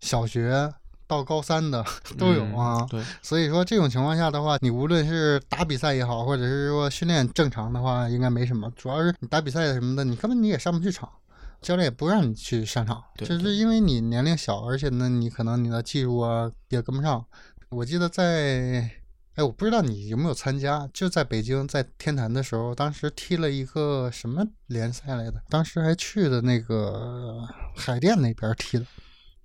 小学到高三的都有啊。对，所以说这种情况下的话，你无论是打比赛也好，或者是说训练正常的话，应该没什么。主要是你打比赛什么的，你根本你也上不去场，教练也不让你去上场，就是因为你年龄小，而且呢，你可能你的技术啊也跟不上。我记得在，哎，我不知道你有没有参加，就在北京在天坛的时候，当时踢了一个什么联赛来的，当时还去的那个海淀那边踢的。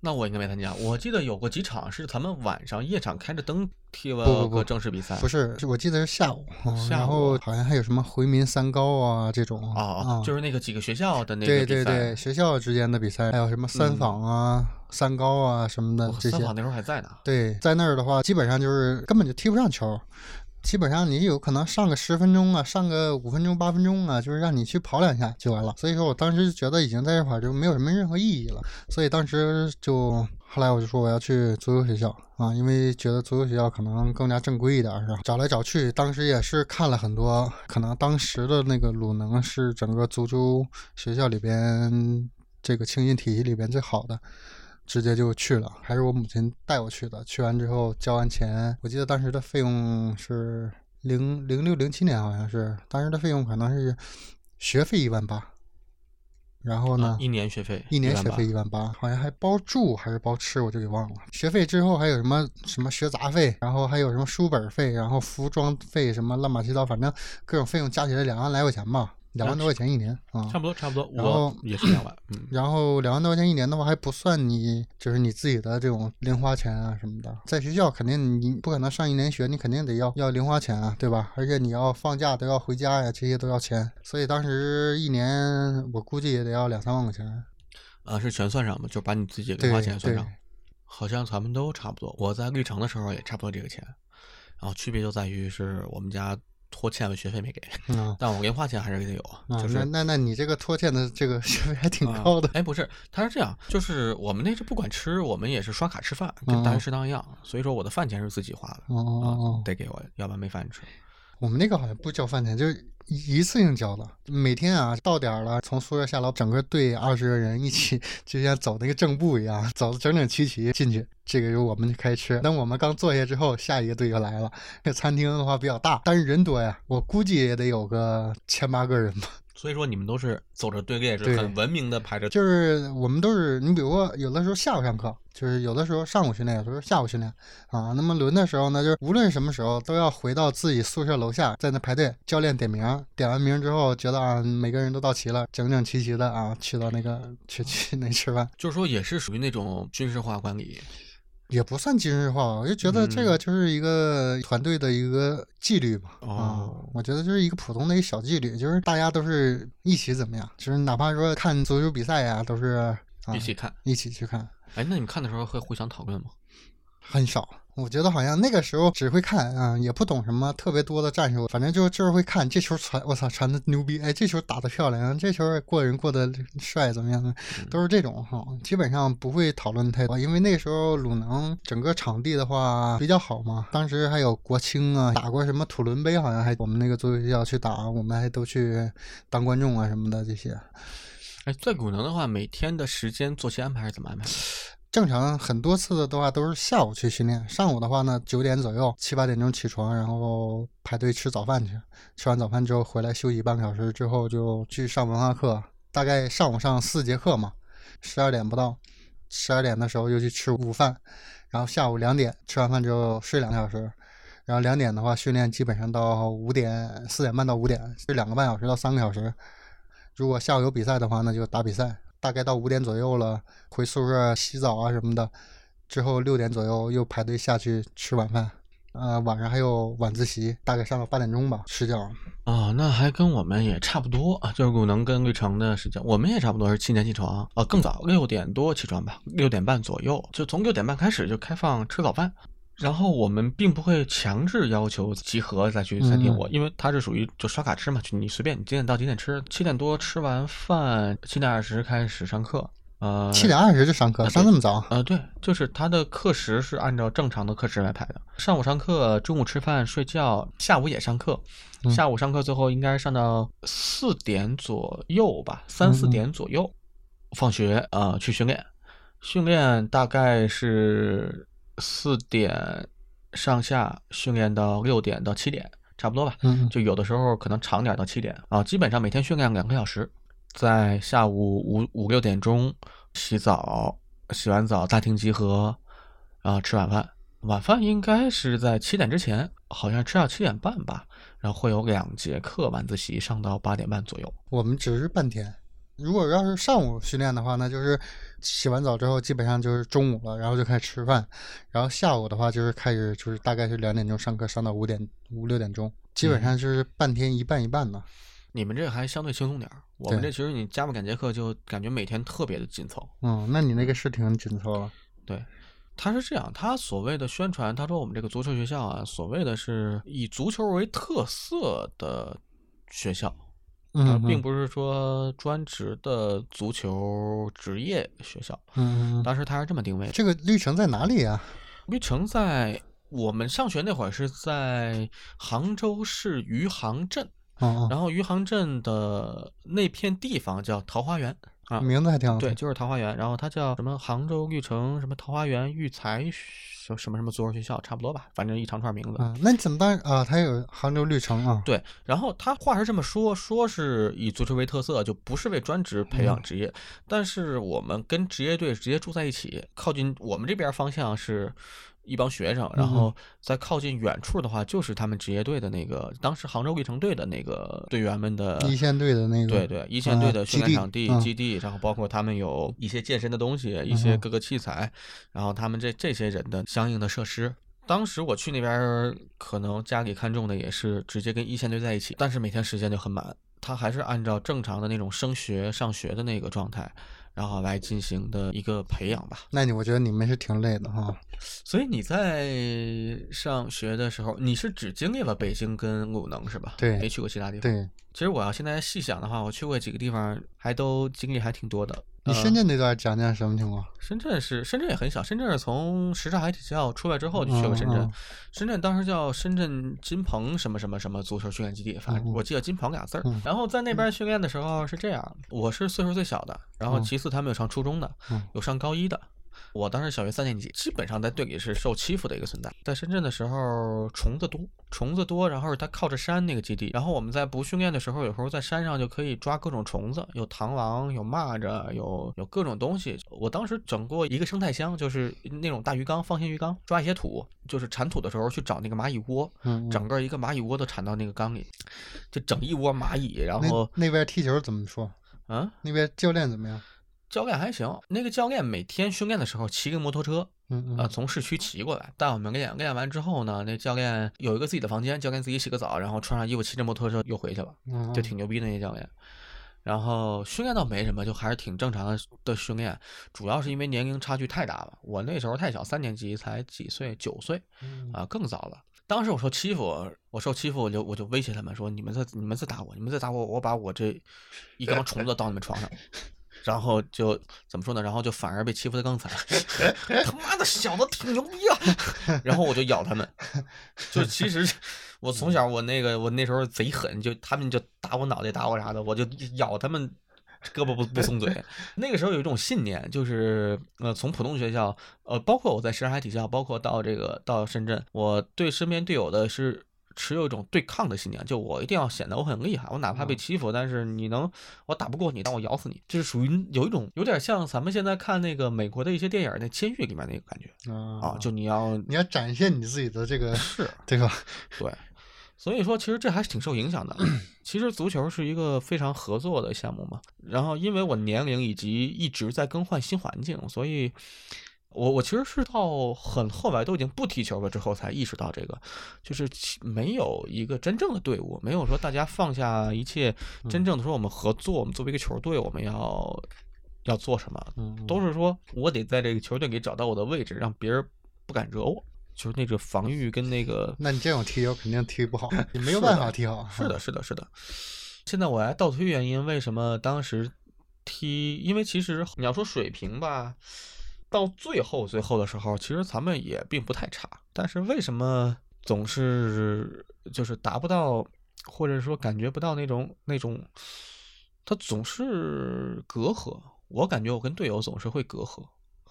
那我应该没参加。我记得有过几场是咱们晚上夜场开着灯踢不了不个正式比赛。不是，是我记得是下午，嗯下然后午好像还有什么回民三高啊这种啊啊，就是那个几个学校的那个对。对对，学校之间的比赛，还有什么三嗯坊啊、三高啊什么的这些三。坊那时候还在呢。对，在那儿的话，基本上就是根本就踢不上球，基本上你有可能上个十分钟啊，上个五分钟、八分钟啊，就是让你去跑两下就完了。所以说我当时就觉得已经在这块就没有什么任何意义了，所以当时就后来我就说我要去足球学校啊，因为觉得足球学校可能更加正规一点儿，是吧？找来找去，当时也是看了很多，可能当时的那个鲁能是整个足球学校里边这个青训体系里边最好的。直接就去了，还是我母亲带我去的。去完之后交完钱，我记得当时的费用是零零六零七年，好像是当时的费用可能是学费一万八，然后呢，啊一年学费，一年学费一万八，好像还包住还是包吃，我就给忘了。学费之后还有什么什么学杂费，然后还有什么书本费，然后服装费什么乱七八糟，反正各种费用加起来两万来块钱吧，两万多块钱一年啊。差不多差不多，然后我也是两万。嗯，然后两万多块钱一年的话，还不算你就是你自己的这种零花钱啊什么的。在学校肯定你不可能上一年学，你肯定得要要零花钱啊，对吧？而且你要放假都要回家呀，这些都要钱。所以当时一年我估计也得要两三万块钱。啊，是全算上吗？就把你自己的零花钱算上。好像咱们都差不多。我在绿城的时候也差不多这个钱，然后区别就在于是我们家拖欠了学费没给，嗯 但我零花钱还是得有，啊，就是那那那你这个拖欠的这个学费还挺啊高的。哎，不是，他是这样，就是我们那是不管吃，我们也是刷卡吃饭，跟大学食堂一样，所以说我的饭钱是自己花的，哦哦啊哦，得给我，要不然没饭吃。我们那个好像不交饭钱，就是一次性交的。每天啊，到点了，从宿舍下楼，整个队二十个人一起，就像走那个正步一样，走的整整齐齐进去。这个时候我们就开吃。等我们刚坐下之后，下一个队就来了。这餐厅的话比较大，但是人多呀，我估计也得有个千八个人吧。所以说你们都是走着队列，是很文明的排着。就是我们都是，你比如说有的时候下午上课，就是有的时候上午训练，有的时候下午训练啊。那么轮的时候呢，就是无论什么时候都要回到自己宿舍楼下，在那排队，教练点名，点完名之后觉得啊每个人都到齐了，整整齐齐的啊去到那个去去那吃饭，就是说也是属于那种军事化管理，也不算军事化，我就觉得这个就是一个团队的一个纪律吧。啊哦，我觉得就是一个普通的一个小纪律，就是大家都是一起怎么样，就是哪怕说看足球比赛呀，都是、啊、一起看。一起去看。哎，那你们看的时候会互相讨论吗？很少，我觉得好像那个时候只会看啊，也不懂什么特别多的战术，反正就就是会看这球传，我操传的牛逼，哎，这球打的漂亮，这球过人过得帅，怎么样的，都是这种哈，基本上不会讨论太多，因为那时候鲁能整个场地的话比较好嘛，当时还有国青啊，打过什么土伦杯，好像还我们那个足球学校去打，我们还都去当观众啊什么的这些。哎，在鲁能的话，每天的时间作息安排是怎么安排的？正常很多次的话都是下午去训练，上午的话呢九点左右七八点钟起床，然后排队吃早饭去。吃完早饭之后回来休息半个小时之后就去上文化课，大概上午上四节课嘛，十二点不到，十二点的时候又去吃午饭，然后下午两点吃完饭之后睡两个小时，然后两点的话训练基本上到五点四点半到五点，睡两个半小时到三个小时。如果下午有比赛的话，那就打比赛。大概到五点左右了，回宿舍洗澡啊什么的，之后六点左右又排队下去吃晚饭。呃，晚上还有晚自习，大概上到八点钟吧，睡觉。啊，那还跟我们也差不多啊，就是古能跟绿城的时间，我们也差不多是七点起床，啊，更早六点多起床吧，六点半左右，就从六点半开始就开放吃早饭。然后我们并不会强制要求集合再去餐厅，嗯我因为它是属于就刷卡吃嘛，就你随便你几点到几点吃，七点多吃完饭，七点二十开始上课，呃，七点二十就上课，啊上那么早？呃，对，就是他的课时是按照正常的课时来排的。上午上课，中午吃饭睡觉，下午也上课。嗯下午上课最后应该上到四点左右吧，三四嗯点左右，放学呃去训练，训练大概是四点上下训练到六点到七点，差不多吧。嗯就有的时候可能长点儿到七点啊，基本上每天训练两个小时，在下午五五六点钟洗澡，洗完澡大厅集合，然后吃晚饭。晚饭应该是在七点之前，好像吃到七点半吧，然后会有两节课晚自习，上到八点半左右。我们只是半天。如果要是上午训练的话，那就是洗完澡之后，基本上就是中午了，然后就开始吃饭。然后下午的话，就是开始就是大概是两点钟上课，上到五点五六点钟，基本上就是半天一半一半呢。你们这还相对轻松点儿，我们这其实你加不赶节课就感觉每天特别的紧凑。嗯，那你那个是挺紧凑了。对，他是这样，他所谓的宣传，他说我们这个足球学校啊，所谓的是以足球为特色的学校，嗯呃，并不是说专职的足球职业学校。嗯嗯，当时他是这么定位的。这个绿城在哪里啊、绿城在我们上学那会儿是在杭州市余杭镇，哦然后余杭镇的那片地方叫桃花源啊哦，，名字还挺好对，就是桃花源，然后它叫什么杭州绿城什么桃花源育才什什么什么足球学校，差不多吧，反正一长串名字。啊，那你怎么办啊？它有杭州绿城啊。对，然后他话是这么说，说是以足球为特色，就不是为专职培养职业。但是我们跟职业队直接住在一起，靠近我们这边方向是一帮学生，然后在靠近远处的话，就是他们职业队的那个当时杭州绿城队的那个队员们的一线队的那个。对对，一线队啊的训练场地、嗯基地，然后包括他们有一些健身的东西，一些各个器材，然后他们这这些人的相应的设施。当时我去那边儿，可能家里看中的也是直接跟一线队在一起，但是每天时间就很满，他还是按照正常的那种升学上学的那个状态，然后来进行的一个培养吧。那你我觉得你们是挺累的哈。所以你在上学的时候，你是只经历了北京跟鲁能是吧？对没去过其他地方。对其实我要现在细想的话，我去过几个地方，还都经历还挺多的。你呃深圳那段讲讲什么情况？深圳是深圳也很小，深圳是从什刹海体校出来之后就去了深圳。嗯嗯深圳当时叫深圳金鹏什么什么什么足球训练基地，反正我记得金鹏俩字儿。嗯然后在那边训练的时候是这样，我是岁数最小的，然后嗯其次他们有上初中的，嗯有上高一的。我当时小学三年级，基本上在队里是受欺负的一个存在。在深圳的时候，虫子多，虫子多，然后它靠着山那个基地，然后我们在不训练的时候，有时候在山上就可以抓各种虫子，有螳螂，有蚂蚱，有有各种东西。我当时整过一个生态箱，就是那种大鱼缸，方形鱼缸，抓一些土，就是铲土的时候去找那个蚂蚁窝，嗯，嗯整个一个蚂蚁窝都铲到那个缸里，就整一窝蚂蚁，然后那边踢球怎么说？嗯。那边教练怎么样？教练还行，那个教练每天训练的时候骑个摩托车，嗯嗯呃，从市区骑过来带我们练。练完之后呢，那教练有一个自己的房间，教练自己洗个澡，然后穿上衣服骑着摩托车又回去了，嗯，就挺牛逼的那教练。然后训练倒没什么，就还是挺正常的的训练，主要是因为年龄差距太大了。我那时候太小，三年级才几岁，九岁嗯啊、更早了。当时我受欺负，我受欺负，我就我就威胁他们说：“你们再你们再打我，你们再打我，我把我这一缸虫子倒你们床上。” 然后就怎么说呢？然后就反而被欺负的更惨。他妈的小子挺牛逼啊！然后我就咬他们。就其实我从小我那个我那时候贼狠，就他们就打我脑袋打我啥的，我就咬他们。胳膊不不松嘴，那个时候有一种信念，就是呃，从普通学校，呃，包括我在什刹海体校，包括到这个到深圳，我对身边队友的是持有一种对抗的信念，就我一定要显得我很厉害，我哪怕被欺负，但是你能我打不过你，但我咬死你，就是属于有一种有点像咱们现在看那个美国的一些电影那《监狱》里面那个感觉啊，就你要你要展现你自己的这个是 对吧？对，所以说其实这还是挺受影响的。其实足球是一个非常合作的项目嘛。然后因为我年龄以及一直在更换新环境，所以我我其实是到很后来都已经不踢球了之后才意识到这个，就是其没有一个真正的队伍，没有说大家放下一切，真正的说我们合作，我们作为一个球队，我们要要做什么，嗯，都是说我得在这个球队里找到我的位置，让别人不敢惹我。就是那个防御跟那个那你这种踢球肯定踢不好，你没有办法踢好。是的，是的，是的。现在我来倒推原因，为什么当时踢？因为其实你要说水平吧，到最后最后的时候，其实咱们也并不太差。但是为什么总是就是达不到，或者说感觉不到那种那种，他总是隔阂。我感觉我跟队友总是会隔阂。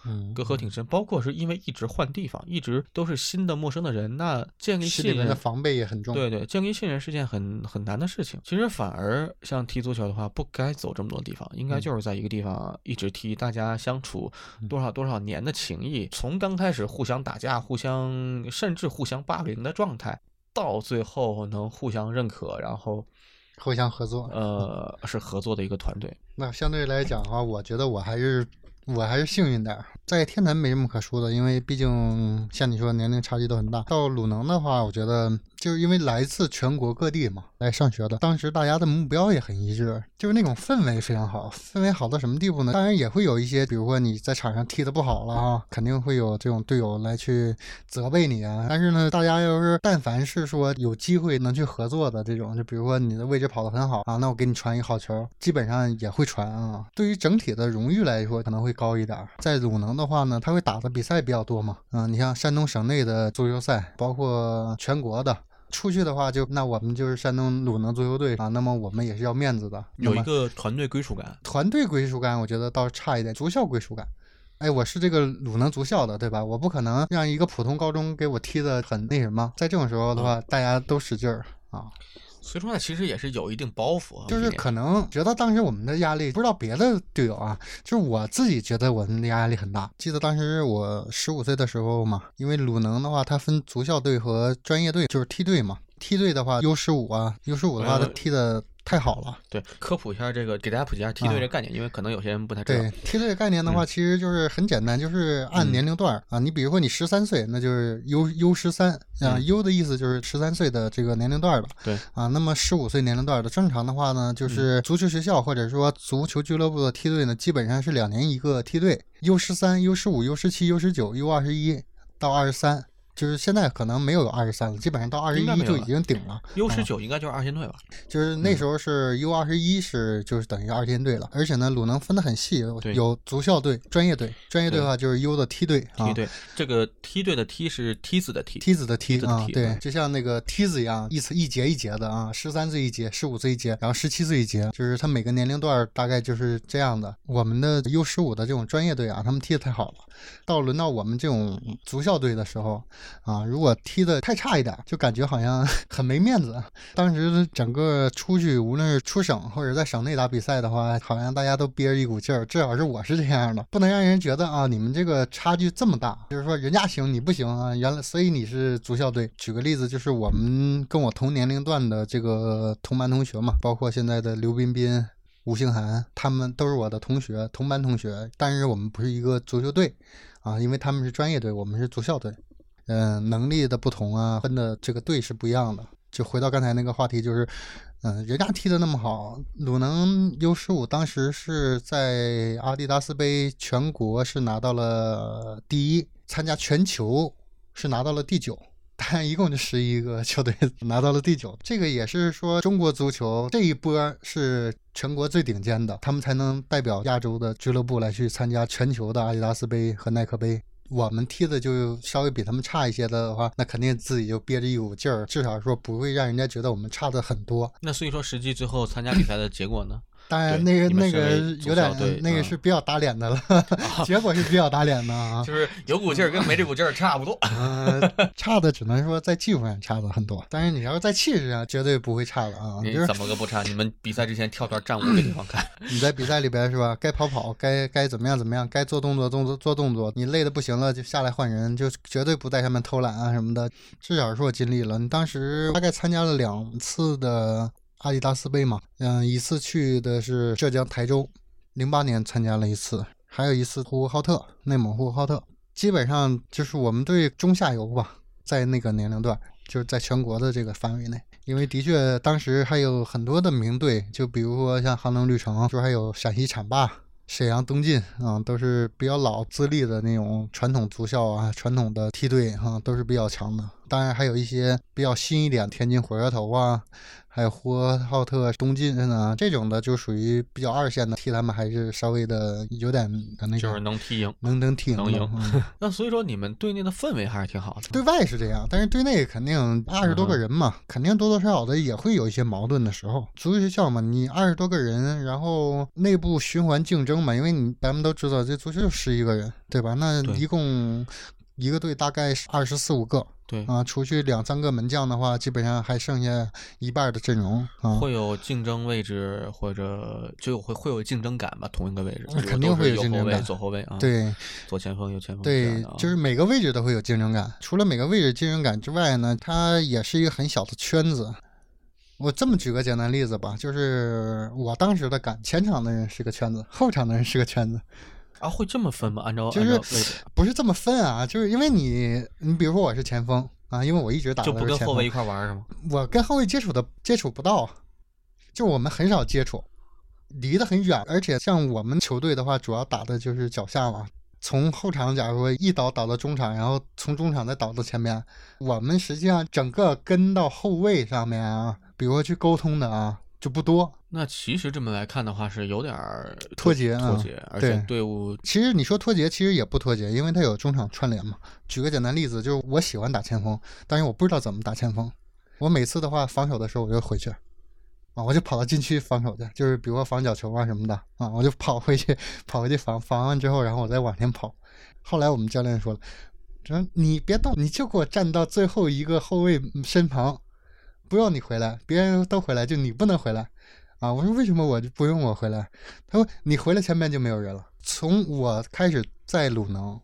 嗯，隔阂挺深。包括是因为一直换地方，一直都是新的陌生的人，那建立信任的防备也很重。对对，建立信任是件很很难的事情。其实反而像踢足球的话，不该走这么多地方，应该嗯就是在一个地方一直踢，大家相处多少多少年的情谊，从刚开始互相打架、互相甚至互相霸凌的状态，到最后能互相认可，然后互相合作。呃是合作的一个团队。那相对来讲的话，我觉得我还是我还是幸运点儿，在天坛没什么可说的，因为毕竟像你说年龄差距都很大。到鲁能的话，我觉得就是因为来自全国各地嘛来上学的，当时大家的目标也很一致，就是那种氛围非常好。氛围好到什么地步呢？当然也会有一些，比如说你在场上踢得不好了啊，肯定会有这种队友来去责备你啊。但是呢，大家要是但凡是说有机会能去合作的这种，就比如说你的位置跑得很好啊，那我给你传一个好球，基本上也会传啊。对于整体的荣誉来说，可能会高一点。在鲁能的话呢，他会打的比赛比较多嘛，啊，你像山东省内的足球赛，包括全国的。出去的话就，那我们就是山东鲁能足球队啊，那么我们也是要面子的，有一个团队归属感，团队归属感，我觉得倒是差一点，足校归属感。哎，我是这个鲁能足校的，对吧？我不可能让一个普通高中给我踢得很那什么。在这种时候的话，大家都使劲儿啊，所以说呢，其实也是有一定包袱啊，就是可能觉得当时我们的压力，不知道别的队友啊，就是我自己觉得我们的压力很大。记得当时我十五岁的时候嘛，因为鲁能的话，它分足校队和专业队，就是梯队嘛。梯队的话，U 十五啊，U 十五的话，它呃踢的太好了。对，科普一下这个，给大家普及一下梯队啊这概念，因为可能有些人不太知道对。梯队的概念的话，其实就是很简单，就是按嗯年龄段儿啊。你比如说你十三岁，那就是 U U 十三啊嗯，U 的意思就是十三岁的这个年龄段儿的。对啊，那么十五岁年龄段的，正常的话呢，嗯就是足球学校或者说足球俱乐部的梯队呢，基本上是两年一个梯队，U 十三、U 十五、U 十七、U 十九、U 二十一到二十三。就是现在可能没有二十三了，基本上到二十一就已经顶了。U 啊。十九应该就是二线队吧？就是那时候是 U 二十一是就是等于二线队了，而且呢，鲁能分得很细，有足校队、专业队，专业队的话就是 U 的梯队啊。梯，队，这个梯队的梯是梯子的梯，梯子的梯啊对嗯，就像那个梯子一样，一层一节一节的啊，十三岁一节，十五岁一节，然后十七岁一节，就是他每个年龄段大概就是这样的。我们的 U 十五的这种专业队啊，他们踢得太好了，到轮到我们这种足校队的时候啊，如果踢得太差一点，就感觉好像 很没面子。当时整个出去，无论是出省或者在省内打比赛的话，好像大家都憋着一股劲儿，至少是我是这样的，不能让人觉得啊，你们这个差距这么大，就是说人家行你不行啊，原来所以你是足校队。举个例子，就是我们跟我同年龄段的这个同班同学嘛，包括现在的刘彬彬。吴兴涵，他们都是我的同学，同班同学，但是我们不是一个足球队啊，因为他们是专业队，我们是足校队。嗯、能力的不同啊，分的这个队是不一样的。就回到刚才那个话题，就是，嗯、人家踢的那么好，鲁能 U 十五当时是在阿迪达斯杯全国是拿到了第一，参加全球是拿到了第九。但一共就十一个球队 拿到了第九，这个也是说中国足球这一波是全国最顶尖的，他们才能代表亚洲的俱乐部来去参加全球的阿迪达斯杯和耐克杯。我们踢的就稍微比他们差一些的话，那肯定自己就憋着一股劲儿，至少说不会让人家觉得我们差的很多。那所以说，实际最后参加比赛的结果呢？当然，那个那个有点，那个嗯是比较打脸的了，结果是比较打脸的啊。就是有股劲儿跟没这股劲儿差不多。呃，差的只能说在技术上差的很多，但是你要是在气势上绝对不会差的啊。你就是怎么个不差？你们比赛之前跳段战舞给对方看。你在比赛里边是吧？该跑跑，该该怎么样怎么样，该做动作动作做动作。你累的不行了就下来换人，就绝对不在上面偷懒啊什么的。至少是我尽力了。你当时大概参加了两次的阿迪达斯杯嘛，嗯，一次去的是浙江台州，零八年参加了一次，还有一次呼和浩特，内蒙呼和浩特。基本上就是我们队中下游吧，在那个年龄段，就是在全国的这个范围内。因为的确当时还有很多的名队，就比如说像杭州绿城，说还有陕西浐灞、沈阳东晋啊，都是比较老资历的那种传统足校啊，传统的梯队啊，都是比较强的当然还有一些比较新一点，天津火车头啊。还有呼和浩特、东晋啊，这种的就属于比较二线的，踢他们还是稍微的有点那个，就是能踢赢，能能踢赢，能赢。那所以说你们队内的氛围还是挺好的。对外是这样，但是队内肯定二十多个人嘛，肯定多多少少的也会有一些矛盾的时候。足球学校嘛，你二十多个人，然后内部循环竞争嘛，因为你咱们都知道这足球就十一个人，对吧？那一共一个队大概是二十四五个。对啊，除去两三个门将的话，基本上还剩下一半的阵容啊。会有竞争位置，或者就会会有竞争感吧？同一个位置，肯定会有竞争感。左后卫啊，对，左前锋、右前锋，对，就是每个位置都会有竞争感。除了每个位置竞争感之外呢，它也是一个很小的圈子。我这么举个简单例子吧，就是我当时的感，前场的人是个圈子，后场的人是个圈子。啊，会这么分吗？按照就是不是这么分啊？就是因为你，你比如说我是前锋啊，因为我一直打就不跟后卫一块玩是吗？我跟后卫接触的接触不到，就我们很少接触，离得很远。而且像我们球队的话，主要打的就是脚下嘛，从后场假如说一倒倒到中场，然后从中场再倒到前面，我们实际上整个跟到后卫上面啊，比如说去沟通的啊。就不多，那其实这么来看的话是有点脱节，脱节，而且队伍其实你说脱节，其实也不脱节，因为他有中场串联嘛。举个简单例子，就是我喜欢打前锋，但是我不知道怎么打前锋。我每次的话防守的时候，我就回去啊，我就跑到禁区防守去，就是比如说防角球啊什么的啊，我就跑回去，跑回去防防完之后，然后我再往前跑。后来我们教练说了，说你别动，你就给我站到最后一个后卫身旁。不用你回来，别人都回来，就你不能回来，啊！我说为什么我就不用我回来？他说你回来前面就没有人了。从我开始在鲁能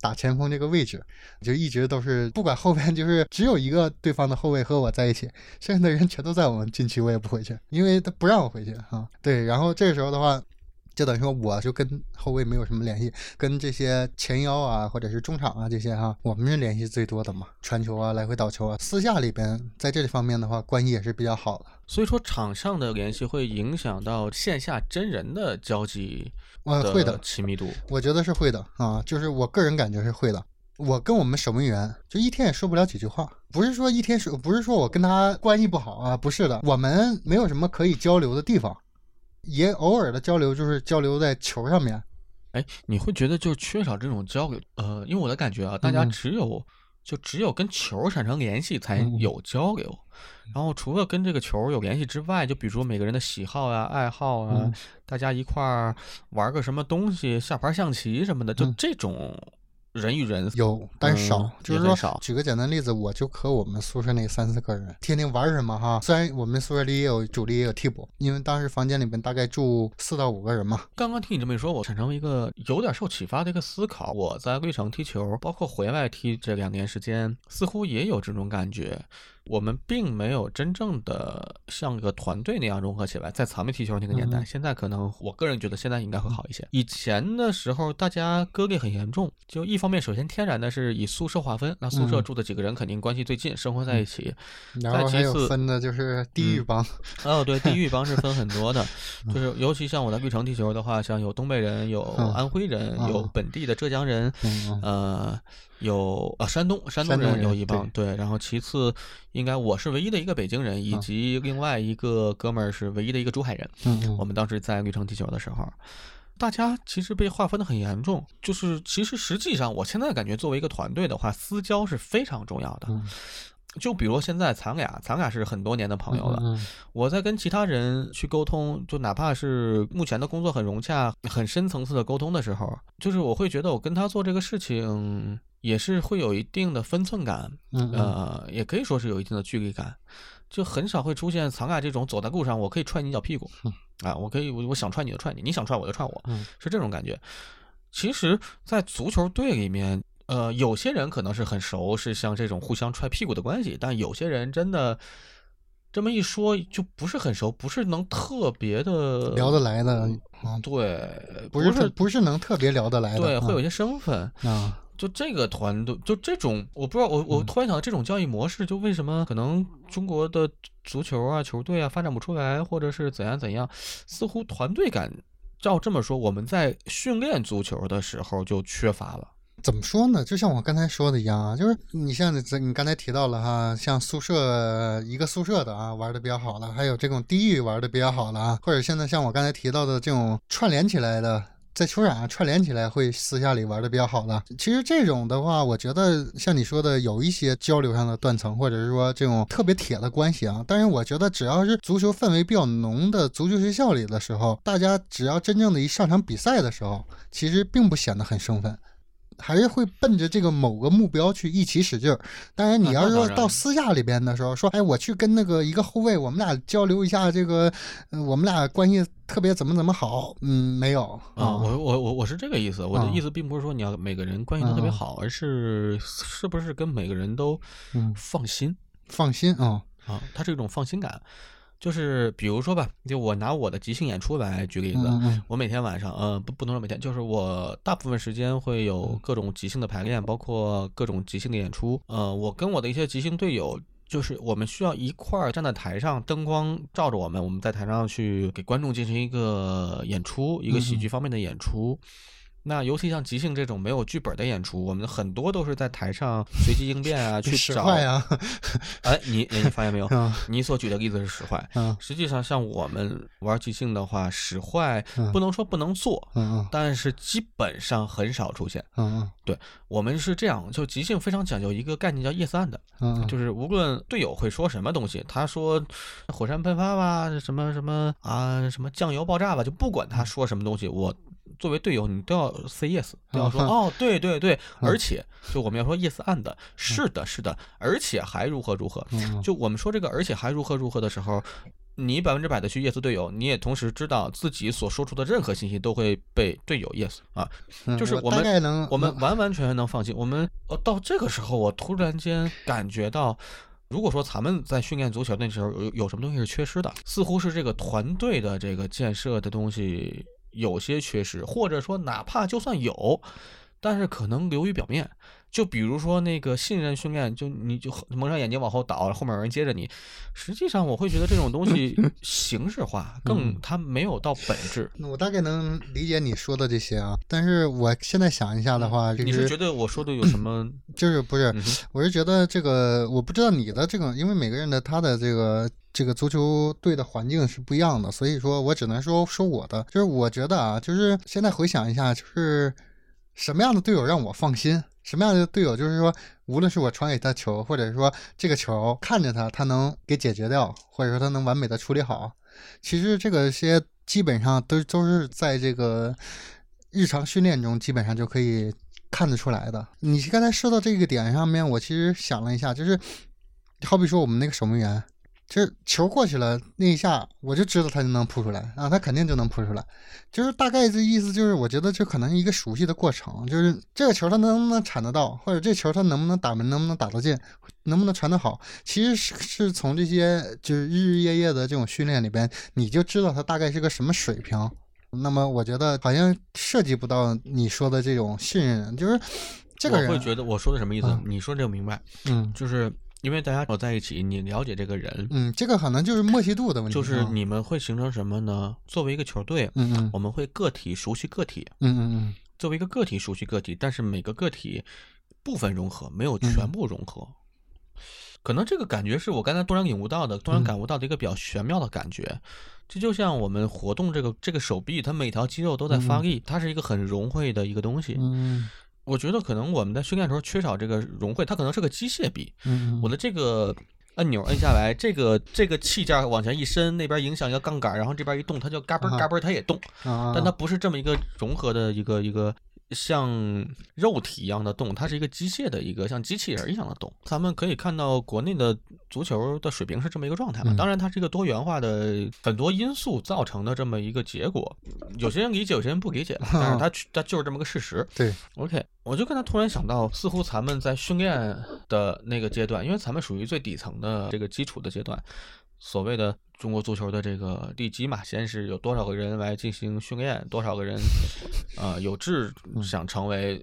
打前锋这个位置，就一直都是不管后边就是只有一个对方的后卫和我在一起，剩下的人全都在我们禁区，我也不回去，因为他不让我回去啊。对，然后这个时候的话。就等于说，我就跟后卫没有什么联系，跟这些前腰啊，或者是中场啊这些哈，我们是联系最多的嘛，传球啊，来回倒球啊，私下里边在这方面的话，关系也是比较好的。所以说，场上的联系会影响到线下真人的交际，呃，会的亲密度，我觉得是会的啊，就是我个人感觉是会的。我跟我们守门员就一天也说不了几句话，不是说一天说，不是说我跟他关系不好啊，不是的，我们没有什么可以交流的地方。也偶尔的交流就是交流在球上面，哎，你会觉得就缺少这种交流？呃，因为我的感觉啊，大家只有就只有跟球产生联系才有交流，然后除了跟这个球有联系之外，就比如说每个人的喜好啊、爱好啊，大家一块儿玩个什么东西，下盘象棋什么的，就这种。人与人有，但是少，就是说，举个简单例子，我就和我们宿舍那三四个人，天天玩什么哈？虽然我们宿舍里也有主力，也有替补，因为当时房间里面大概住四到五个人嘛。刚刚听你这么一说，我产生了一个有点受启发的一个思考。我在绿城踢球，包括回来踢这两年时间，似乎也有这种感觉。我们并没有真正的像个团队那样融合起来，在草莓踢球那个年代，现在可能我个人觉得现在应该会好一些。以前的时候，大家割裂很严重，就一方面，首先天然的是以宿舍划分，那宿舍住的几个人肯定关系最近，生活在一起。然后还有分的就是地域帮。哦，对，地域帮是分很多的，就是尤其像我在绿城踢球的话，像有东北人，有安徽人，有本地的浙江人，呃。有啊，山东山东人有一帮，对，然后其次应该我是唯一的一个北京人，以及另外一个哥们儿是唯一的一个珠海人。嗯，我们当时在绿城踢球的时候，大家其实被划分的很严重，就是其实实际上我现在感觉作为一个团队的话，私交是非常重要的。就比如现在咱俩，咱俩是很多年的朋友了，我在跟其他人去沟通，就哪怕是目前的工作很融洽、很深层次的沟通的时候，就是我会觉得我跟他做这个事情。也是会有一定的分寸感，呃，也可以说是有一定的距离感，就很少会出现咱俩这种走在路上，我可以踹你一脚屁股，啊，我可以，我我想踹你就踹你，你想踹我就踹我，是这种感觉。其实，在足球队里面，呃，有些人可能是很熟，是像这种互相踹屁股的关系，但有些人真的这么一说就不是很熟，不是能特别的聊得来的，嗯。对，不是不是能特别聊得来的，对，会有些身份。啊。就这个团队，就这种，我不知道，我我突然想到这种教育模式，就为什么可能中国的足球啊、球队啊发展不出来，或者是怎样怎样，似乎团队感，照这么说，我们在训练足球的时候就缺乏了。怎么说呢？就像我刚才说的一样啊，就是你像你你刚才提到了哈，像宿舍一个宿舍的啊玩的比较好了，还有这种地域玩的比较好了啊，或者现在像我刚才提到的这种串联起来的。在球场上串联起来，会私下里玩的比较好的。其实这种的话，我觉得像你说的，有一些交流上的断层，或者是说这种特别铁的关系啊。但是我觉得，只要是足球氛围比较浓的足球学校里的时候，大家只要真正的一上场比赛的时候，其实并不显得很生分。还是会奔着这个某个目标去一起使劲儿。当然，你要是说到私下里边的时候，说，哎，我去跟那个一个后卫，我们俩交流一下这个，我们俩关系特别怎么怎么好，嗯，没有啊。我我我我是这个意思，我的意思并不是说你要每个人关系都特别好，而是是不是跟每个人都放心，放心啊啊，它是一种放心感。就是比如说吧，就我拿我的即兴演出来举例子，我每天晚上，呃，不不能说每天，就是我大部分时间会有各种即兴的排练，包括各种即兴的演出。呃，我跟我的一些即兴队友，就是我们需要一块儿站在台上，灯光照着我们，我们在台上去给观众进行一个演出，一个喜剧方面的演出。那尤其像即兴这种没有剧本的演出，我们很多都是在台上随机应变啊，去找啊。哎，你你发现没有？你所举的例子是使坏。实际上像我们玩即兴的话，使坏不能说不能做，但是基本上很少出现。嗯嗯，对我们是这样，就即兴非常讲究一个概念叫 yes and，就是无论队友会说什么东西，他说火山喷发吧，什么什么啊，什么酱油爆炸吧，就不管他说什么东西，我。作为队友，你都要 say yes，都要说哦，对对对，而且就我们要说 yes and，是的，是的，而且还如何如何。就我们说这个而且还如何如何的时候，你百分之百的去 yes 队友，你也同时知道自己所说出的任何信息都会被队友 yes 啊，就是我们我们完完全全能放心。我们呃到这个时候，我突然间感觉到，如果说咱们在训练足球那时候有有什么东西是缺失的，似乎是这个团队的这个建设的东西。有些缺失，或者说哪怕就算有，但是可能流于表面。就比如说那个信任训练，就你就蒙上眼睛往后倒，后面有人接着你。实际上，我会觉得这种东西 形式化，更它没有到本质。我大概能理解你说的这些啊，但是我现在想一下的话，你是觉得我说的有什么？就是不是？我是觉得这个，我不知道你的这个，因为每个人的他的这个。这个足球队的环境是不一样的，所以说我只能说说我的，就是我觉得啊，就是现在回想一下，就是什么样的队友让我放心，什么样的队友就是说，无论是我传给他球，或者说这个球看着他，他能给解决掉，或者说他能完美的处理好，其实这个些基本上都都是在这个日常训练中基本上就可以看得出来的。你刚才说到这个点上面，我其实想了一下，就是好比说我们那个守门员。就是球过去了那一下，我就知道他就能扑出来啊，他肯定就能扑出来。就是大概这意思，就是我觉得这可能是一个熟悉的过程，就是这个球他能不能铲得到，或者这球他能不能打门，能不能打得进，能不能传得好，其实是是从这些就是日日夜夜的这种训练里边，你就知道他大概是个什么水平。那么我觉得好像涉及不到你说的这种信任，就是这个人会觉得我说的什么意思？你说这个明白？嗯，就是。因为大家走在一起，你了解这个人，嗯，这个可能就是默契度的问题。就是你们会形成什么呢？作为一个球队，嗯嗯，我们会个体熟悉个体，嗯嗯嗯，作为一个个体熟悉个体，但是每个个体部分融合，没有全部融合。可能这个感觉是我刚才突然领悟到的，突然感悟到的一个比较玄妙的感觉。这就像我们活动这个这个手臂，它每条肌肉都在发力，它是一个很融汇的一个东西。嗯。我觉得可能我们在训练的时候缺少这个融汇，它可能是个机械臂。嗯，我的这个按钮摁下来，这个这个器件往前一伸，那边影响一个杠杆，然后这边一动，它就嘎嘣嘎嘣，它也动。但它不是这么一个融合的一个一个。像肉体一样的动，它是一个机械的一个像机器人一样的动。咱们可以看到国内的足球的水平是这么一个状态嘛？当然，它是一个多元化的很多因素造成的这么一个结果。有些人理解，有些人不理解，但是它 它就是这么个事实。对，OK，我就跟他突然想到，似乎咱们在训练的那个阶段，因为咱们属于最底层的这个基础的阶段。所谓的中国足球的这个地基嘛，先是有多少个人来进行训练，多少个人，呃，有志想成为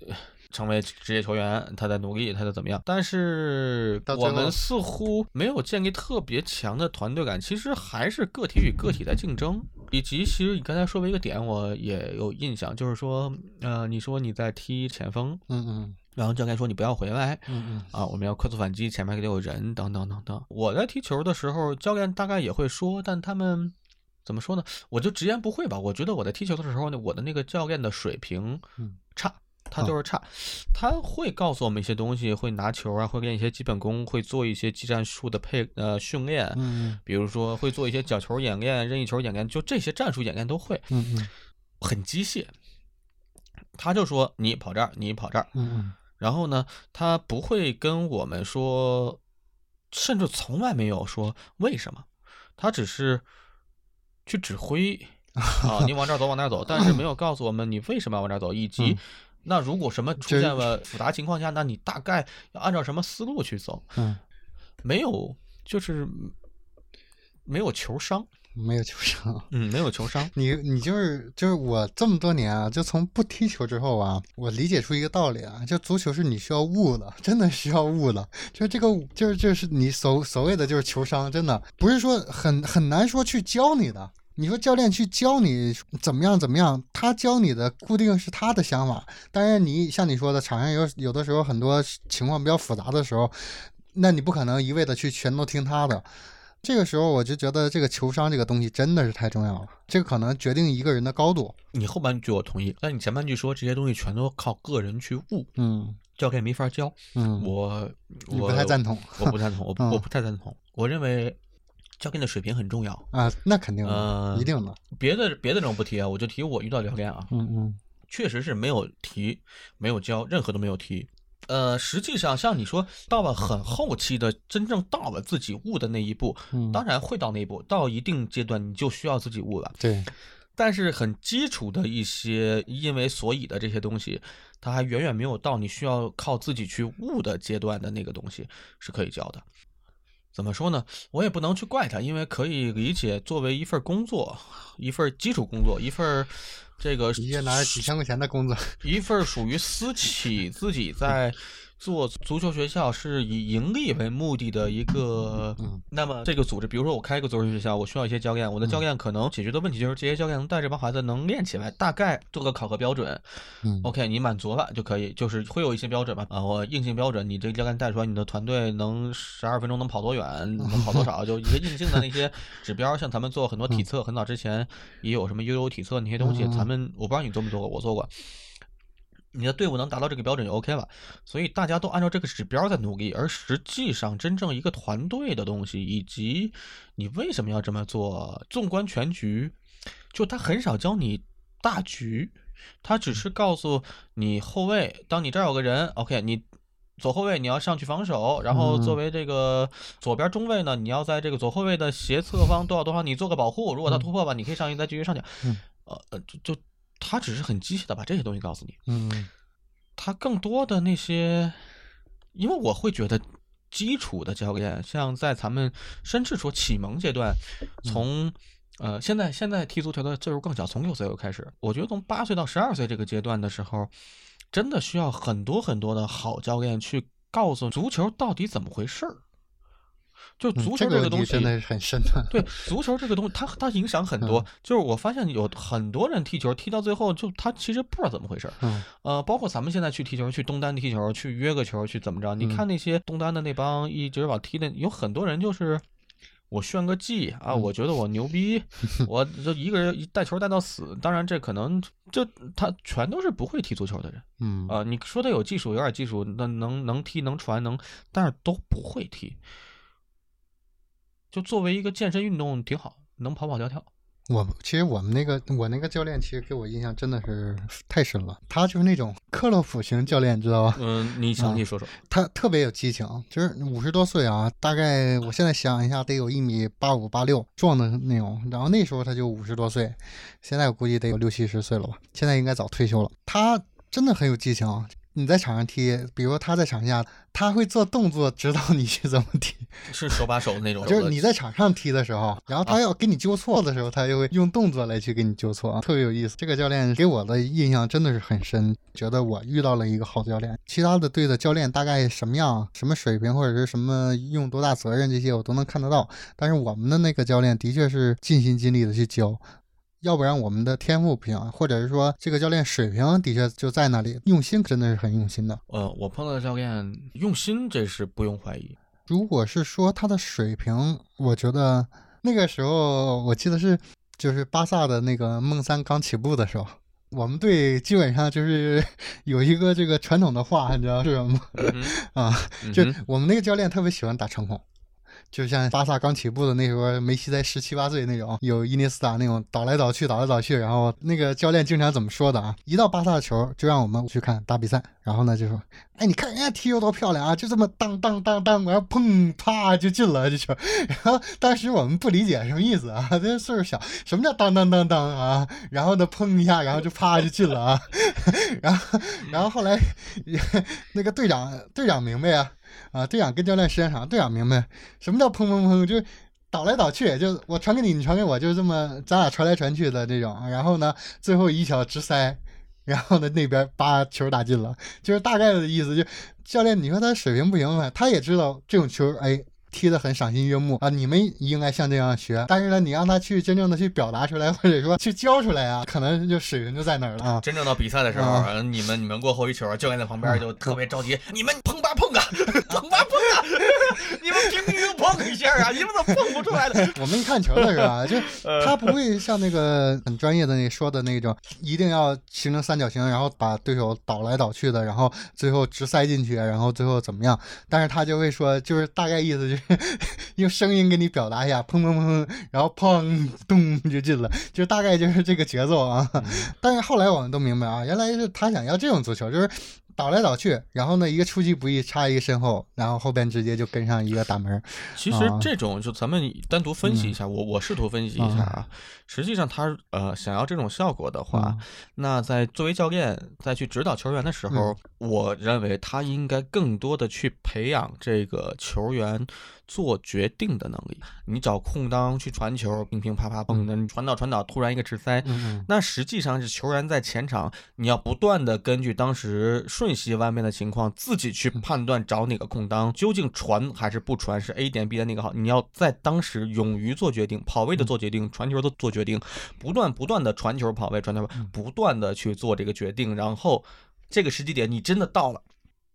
成为职业球员，他在努力，他在怎么样？但是我们似乎没有建立特别强的团队感，其实还是个体与个体在竞争。以及其实你刚才说的一个点，我也有印象，就是说，呃，你说你在踢前锋，嗯嗯然后教练说你不要回来嗯嗯啊，我们要快速反击，前面得有人，等等等等。我在踢球的时候，教练大概也会说，但他们怎么说呢？我就直言不讳吧。我觉得我在踢球的时候呢，我的那个教练的水平嗯差。他就是差，他会告诉我们一些东西，会拿球啊，会练一些基本功，会做一些技战术的配呃训练，嗯比如说会做一些角球演练、任意球演练，就这些战术演练都会，嗯嗯很机械。他就说你跑这儿，你跑这儿，嗯然后呢，他不会跟我们说，甚至从来没有说为什么，他只是去指挥 啊，你往这儿走，往那儿走，但是没有告诉我们你为什么要往这儿走，以及嗯那如果什么出现了复杂情况下，那你大概要按照什么思路去走？嗯，没有，就是没有球商，没有球商。嗯，没有球商。你你就是就是我这么多年啊，就从不踢球之后啊，我理解出一个道理啊，就足球是你需要悟的，真的需要悟的。就是这个就是就是你所所谓的就是球商，真的不是说很很难说去教你的。你说教练去教你怎么样怎么样，他教你的固定是他的想法。但是你像你说的，场上有有的时候很多情况比较复杂的时候，那你不可能一味的去全都听他的。这个时候我就觉得这个球商这个东西真的是太重要了，这个可能决定一个人的高度。你后半句我同意，但你前半句说这些东西全都靠个人去悟，嗯教练没法教。嗯，我我不太赞同我不赞同，我 我不太赞同。我认为教练的水平很重要。啊，那肯定的，呃一定的。别的别的人我不提啊，我就提我遇到教练啊，嗯嗯确实是没有提，没有教，任何都没有提。呃，实际上像你说到了很后期的，真正到了自己悟的那一步，嗯，当然会到那一步，到一定阶段你就需要自己悟了。对，但是很基础的一些因为所以的这些东西，它还远远没有到你需要靠自己去悟的阶段的那个东西是可以教的。怎么说呢？我也不能去怪他，因为可以理解，作为一份工作，一份基础工作，一份这个一月拿着几千块钱的工资，一份属于私企自己在做足球学校是以盈利为目的的一个，嗯那么这个组织，比如说我开一个足球学校，我需要一些教练，我的教练可能解决的问题就是这些教练能带这帮孩子能练起来，大概做个考核标准嗯，OK，你满足了就可以，就是会有一些标准吧，啊，我硬性标准，你这个教练带出来，你的团队能十二分钟能跑多远，能跑多少，就一个硬性的那些指标，像咱们做很多体测，很早之前也有什么悠悠体测那些东西，嗯。咱们我不知道你做没做过，我做过。你的队伍能达到这个标准就 OK 了，所以大家都按照这个指标在努力，而实际上真正一个团队的东西，以及你为什么要这么做，纵观全局，就他很少教你大局，他只是告诉你后卫，当你这儿有个人，OK，你左后卫你要上去防守，然后作嗯。为这个左边中卫呢，你要在这个左后卫的斜侧方多少多少，你做个保护，如果他突破吧，你可以上去再继续上去，呃，就就他只是很机械的把这些东西告诉你。嗯他更多的那些，因为我会觉得基础的教练，像在咱们甚至说启蒙阶段，从、呃现在现在踢足球的岁数更小，从六岁就开始，我觉得从八岁到十二岁这个阶段的时候，真的需要很多很多的好教练去告诉足球到底怎么回事儿。就嗯足球这个东西，真的是很深的。对足球这个东西，它它影响很多。嗯就是我发现有很多人踢球踢到最后，就他其实不知道怎么回事儿。嗯呃，包括咱们现在去踢球，去东单踢球，去约个球，去怎么着？你嗯看那些东单的那帮一直往踢的，有很多人就是我炫个技啊，嗯我觉得我牛逼，我就一个人带球带到死。当然，这可能就他全都是不会踢足球的人嗯啊、你说他有技术，有点技术，那能能踢能传能，但是都不会踢。就作为一个健身运动挺好，能跑跑跳跳。我其实我们那个我那个教练其实给我印象真的是太深了，他就是那种克洛普型教练，知道吧？嗯，你详细说说。他特别有激情，就是五十多岁啊，大概我现在想一下，得有一米八五八六壮的那种。然后那时候他就五十多岁，现在我估计得有六七十岁了吧，现在应该早退休了。他真的很有激情。你在场上踢，比如他在场下，他会做动作指导你去怎么踢。是手把手的那种，就是你在场上踢的时候，然后他要给你纠错的时候，他就会用动作来去给你纠错，特别有意思。这个教练给我的印象真的是很深，觉得我遇到了一个好教练。其他的队的教练大概什么样、什么水平或者是什么用多大责任这些我都能看得到，但是我们的那个教练的确是尽心尽力的去教。要不然我们的天赋不行，或者是说这个教练水平的确就在那里，用心真的是很用心的。呃，我碰到的教练用心，这是不用怀疑。如果是说他的水平，我觉得那个时候我记得是就是巴萨的那个梦三刚起步的时候，我们队基本上就是有一个这个传统的话，你知道是什么吗？啊，就我们那个教练特别喜欢打长孔。就像巴萨刚起步的那时候，梅西才十七八岁那种，有伊涅斯塔那种倒来倒去，倒来倒去。然后那个教练经常怎么说的啊？一到巴萨球，就让我们去看打比赛。然后呢，就说：“哎，你看人家踢球多漂亮啊！就这么当当当当，然后砰啪就进了这球。”然后当时我们不理解什么意思啊？这岁数小，什么叫当当当当啊？然后呢，砰一下，然后就啪就进了啊。然后，然后后来那个队长队长明白啊。啊，队长跟教练时间长，队长明白什么叫砰砰砰，就是倒来倒去，就我传给你，你传给我，就是这么咱俩传来传去的这种。然后呢，最后一脚直塞，然后呢那边把球打进了，就是大概的意思。就教练，你说他水平不行呗，他也知道这种球，哎。踢得很赏心悦目。啊！你们应该像这样学，但是呢，你让他去真正的去表达出来，或者说去教出来啊，可能就水平就在那儿了。啊。真正到比赛的时候，你们你们过后一球，教练在旁边就特别着急，你们碰吧碰啊，碰吧 碰啊，你们拼命碰一下啊，你们怎么碰不出来的？我们一看球的是吧？就他不会像那个很专业的那说的那种，一定要形成三角形，然后把对手倒来倒去的，然后最后直塞进去，然后最后怎么样？但是他就会说，就是大概意思就是。用声音给你表达一下，砰砰砰，然后砰咚就进了，就大概就是这个节奏啊。但是后来我们都明白啊，原来是他想要这种足球，就是。倒来倒去，然后呢，一个出其不意插一个身后，然后后边直接就跟上一个打门。其实这种就咱们单独分析一下，我我试图分析一下啊。实际上他呃想要这种效果的话，那在作为教练再去指导球员的时候，我认为他应该更多的去培养这个球员做决定的能力。你找空当去传球，乒乒啪啪蹦的，你传导传导，突然一个直塞，那实际上是球员在前场，你要不断的根据当时。瞬息万变的情况，自己去判断找哪个空当，究竟传还是不传，是 A 点 B 点哪个好？你要在当时勇于做决定，跑位的做决定，传球的做决定，不断不断的传球跑位传球，不断的去做这个决定，然后这个时机点你真的到了。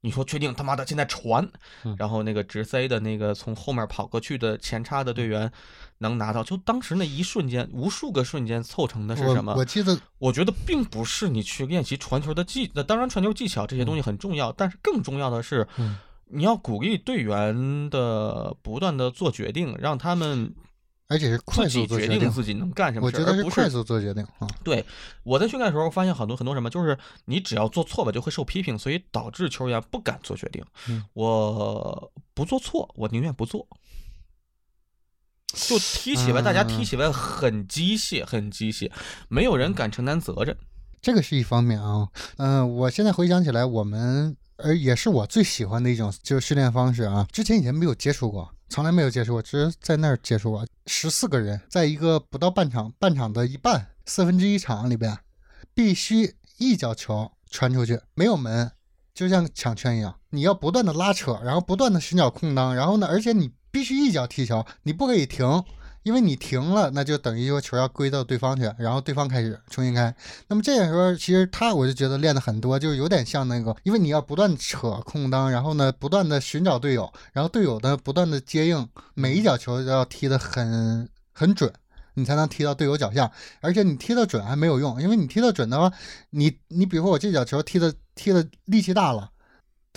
你说确定他妈的现在传，然后那个直塞的那个从后面跑过去的前插的队员能拿到，就当时那一瞬间，无数个瞬间凑成的是什么？我记得，我觉得并不是你去练习传球的技，那当然传球技巧这些东西很重要，但是更重要的是，你要鼓励队员的不断的做决定，让他们。而且是快速做决定自己能干什么，我觉得是快速做决定啊。对，我在训练的时候发现很多很多什么，就是你只要做错吧就会受批评，所以导致球员不敢做决定。我不做错，我宁愿不做。就踢起来，大家踢起来很机械，很机械，没有人敢承担责任。这个是一方面啊。嗯，我现在回想起来，我们呃也是我最喜欢的一种就是训练方式啊。之前以前没有接触过。从来没有接触过，只是在那儿接触过。十四个人，在一个不到半场，半场的一半，四分之一场里边，必须一脚球传出去，没有门，就像抢圈一样，你要不断的拉扯，然后不断的寻找空当，然后呢，而且你必须一脚踢球，你不可以停。因为你停了，那就等于说球要归到对方去，然后对方开始重新开。那么这个时候，其实他我就觉得练的很多，就有点像那个，因为你要不断扯空当，然后呢不断的寻找队友，然后队友呢不断的接应，每一脚球都要踢得很很准，你才能踢到队友脚下。而且你踢得准还没有用，因为你踢得准的话，你你比如说我这脚球踢的踢的力气大了。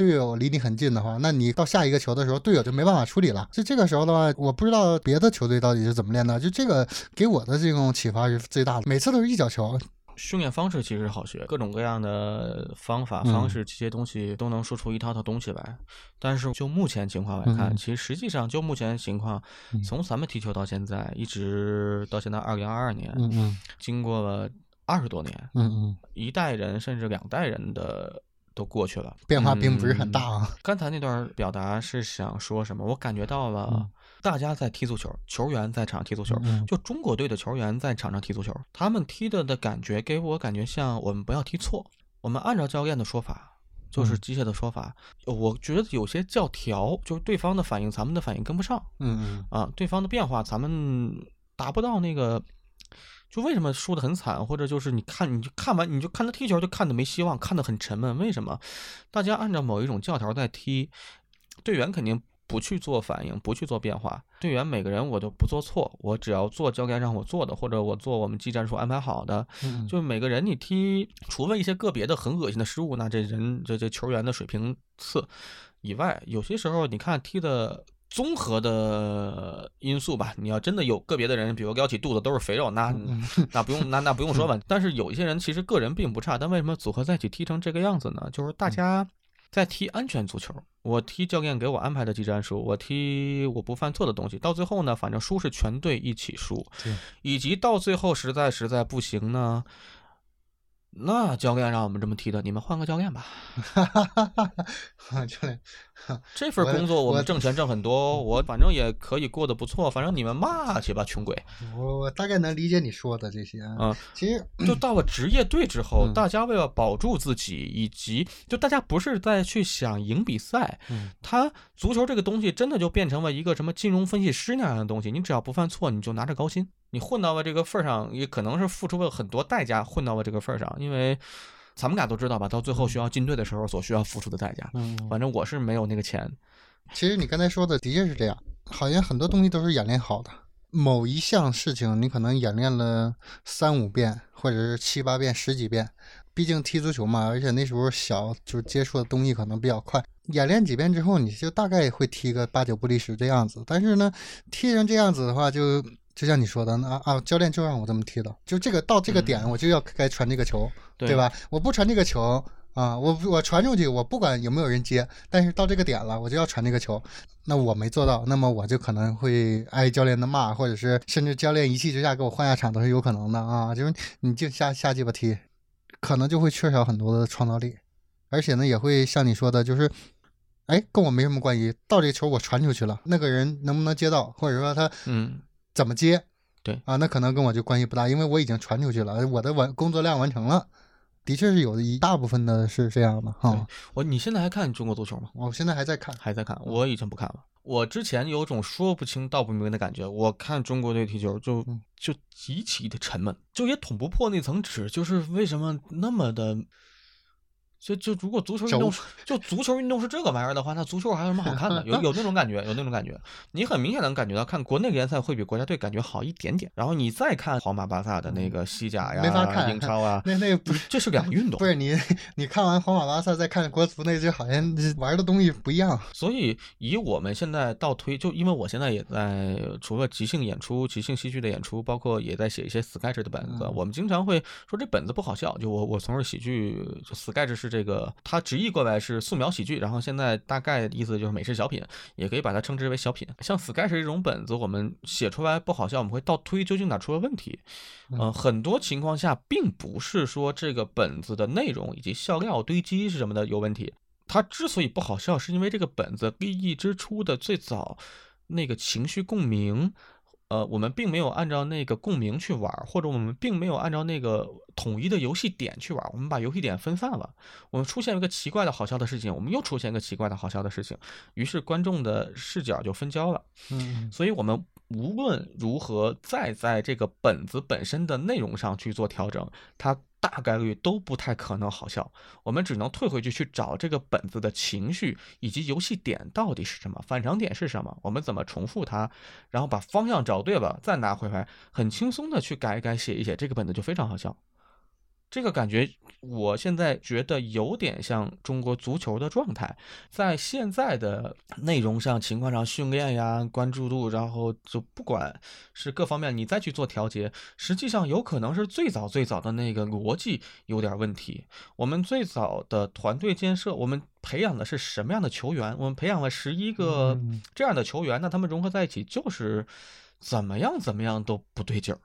队友离你很近的话，那你到下一个球的时候，队友就没办法处理了。就这个时候的话，我不知道别的球队到底是怎么练的。就这个给我的这种启发是最大的。每次都是一脚球。训练方式其实好学，各种各样的方法方式，这些东西都能说出一套套东西来。但是就目前情况来看，其实实际上就目前情况，从咱们踢球到现在，一直到现在二零二二年，经过了二十多年，嗯一代人甚至两代人的。都过去了，变化并不是很大啊。刚才那段表达是想说什么？我感觉到了，大家在踢足球，球员在场上踢足球，就中国队的球员在场上踢足球，他们踢的的感觉给我感觉像我们不要踢错，我们按照教练的说法，就是机械的说法。我觉得有些教条，就是对方的反应，咱们的反应跟不上。嗯嗯啊，对方的变化，咱们达不到那个。就为什么输得很惨，或者就是你看你就看完你就看他踢球就看的没希望，看得很沉闷。为什么？大家按照某一种教条在踢，队员肯定不去做反应，不去做变化。队员每个人我都不做错，我只要做教练让我做的，或者我做我们技战术安排好的。就每个人你踢，除了一些个别的很恶心的失误，那这人这这球员的水平次以外，有些时候你看踢的。综合的因素吧，你要真的有个别的人，比如撩起肚子都是肥肉，那 那不用那那不用说吧。但是有一些人其实个人并不差，但为什么组合在一起踢成这个样子呢？就是大家在踢安全足球，我踢教练给我安排的技战术，我踢我不犯错的东西，到最后呢，反正输是全队一起输，以及到最后实在实在不行呢。那教练让我们这么踢的，你们换个教练吧。教练，这份工作我们挣钱挣很多，我反正也可以过得不错。反正你们骂去吧，穷鬼。我我大概能理解你说的这些。嗯，其实就到了职业队之后，大家为了保住自己，以及就大家不是在去想赢比赛，他足球这个东西真的就变成了一个什么金融分析师那样的东西。你只要不犯错，你就拿着高薪。你混到了这个份儿上，也可能是付出了很多代价混到了这个份儿上，因为咱们俩都知道吧，到最后需要进队的时候所需要付出的代价。嗯，反正我是没有那个钱。其实你刚才说的的确是这样，好像很多东西都是演练好的。某一项事情你可能演练了三五遍，或者是七八遍、十几遍。毕竟踢足球嘛，而且那时候小，就是接触的东西可能比较快。演练几遍之后，你就大概会踢个八九不离十这样子。但是呢，踢成这样子的话，就。就像你说的，那啊，教练就让我这么踢的，就这个到这个点，我就要该传这个球，对吧？我不传这个球啊，我我传出去，我不管有没有人接，但是到这个点了，我就要传这个球。那我没做到，那么我就可能会挨教练的骂，或者是甚至教练一气之下给我换下场都是有可能的啊。就是你就下下鸡巴踢，可能就会缺少很多的创造力，而且呢，也会像你说的，就是哎，跟我没什么关系。到这球我传出去了，那个人能不能接到，或者说他嗯。怎么接？对啊，那可能跟我就关系不大，因为我已经传出去了，我的完工作量完成了，的确是有一大部分的是这样的哈。我你现在还看中国足球吗？我现在还在看，还在看，我已经不看了。我之前有种说不清道不明的感觉，我看中国队踢球就就极其的沉闷，就也捅不破那层纸，就是为什么那么的。就就如果足球运动就足球运动是这个玩意儿的话，那足球还有什么好看的？有有那种感觉，有那种感觉。你很明显能感觉到，看国内联赛会比国家队感觉好一点点。然后你再看皇马、巴萨的那个西甲呀、英超啊，那那不是这是两个运动。不是你你看完皇马、巴萨再看国足，那就好像玩的东西不一样。所以以我们现在倒推，就因为我现在也在除了即兴演出、即兴戏剧的演出，包括也在写一些 sketch 的本子。我们经常会说这本子不好笑。就我我从事喜剧，sketch 是。这个它直译过来是素描喜剧，然后现在大概意思就是美式小品，也可以把它称之为小品。像 sketch 这种本子，我们写出来不好笑，我们会倒推究竟哪出了问题。嗯，很多情况下并不是说这个本子的内容以及笑料堆积是什么的有问题，它之所以不好笑，是因为这个本子立意之初的最早那个情绪共鸣。呃，我们并没有按照那个共鸣去玩，或者我们并没有按照那个统一的游戏点去玩，我们把游戏点分散了。我们出现一个奇怪的好笑的事情，我们又出现一个奇怪的好笑的事情，于是观众的视角就分焦了。嗯，所以我们无论如何再在这个本子本身的内容上去做调整，它。大概率都不太可能好笑，我们只能退回去去找这个本子的情绪以及游戏点到底是什么，反常点是什么，我们怎么重复它，然后把方向找对了，再拿回来，很轻松的去改一改写一写，这个本子就非常好笑。这个感觉，我现在觉得有点像中国足球的状态，在现在的内容上、情况上、训练呀、关注度，然后就不管是各方面，你再去做调节，实际上有可能是最早最早的那个逻辑有点问题。我们最早的团队建设，我们培养的是什么样的球员？我们培养了十一个这样的球员，那他们融合在一起就是怎么样怎么样都不对劲儿。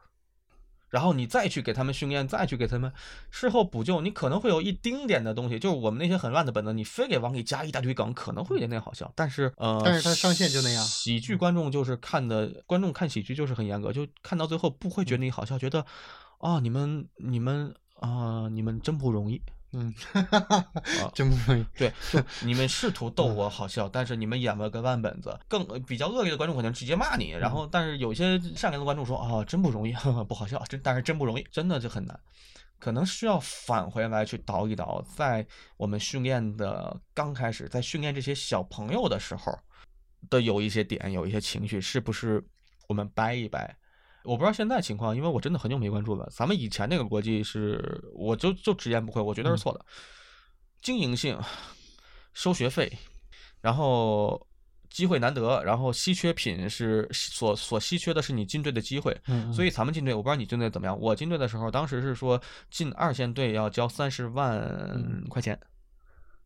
然后你再去给他们训练，再去给他们事后补救，你可能会有一丁点的东西，就是我们那些很烂的本子，你非给往里加一大堆梗，可能会有点点好笑。但是，呃，但是他上线就那样。喜剧观众就是看的，观众看喜剧就是很严格，就看到最后不会觉得你好笑，觉得啊，你们你们啊，你们真不容易。嗯，真不容易。对，就你们试图逗我好笑，但是你们演了个烂本子。更比较恶劣的观众可能直接骂你，然后但是有些善良的观众说啊，真不容易，不好笑，真但是真不容易，真的就很难。可能需要返回来去倒一倒，在我们训练的刚开始，在训练这些小朋友的时候的有一些点，有一些情绪，是不是我们掰一掰？我不知道现在情况，因为我真的很久没关注了。咱们以前那个国际是，我就就直言不讳，我觉得是错的。经营性，收学费，然后机会难得，然后稀缺品是所所稀缺的是你进队的机会。嗯，所以咱们进队，我不知道你进队怎么样。我进队的时候，当时是说进二线队要交三十万块钱。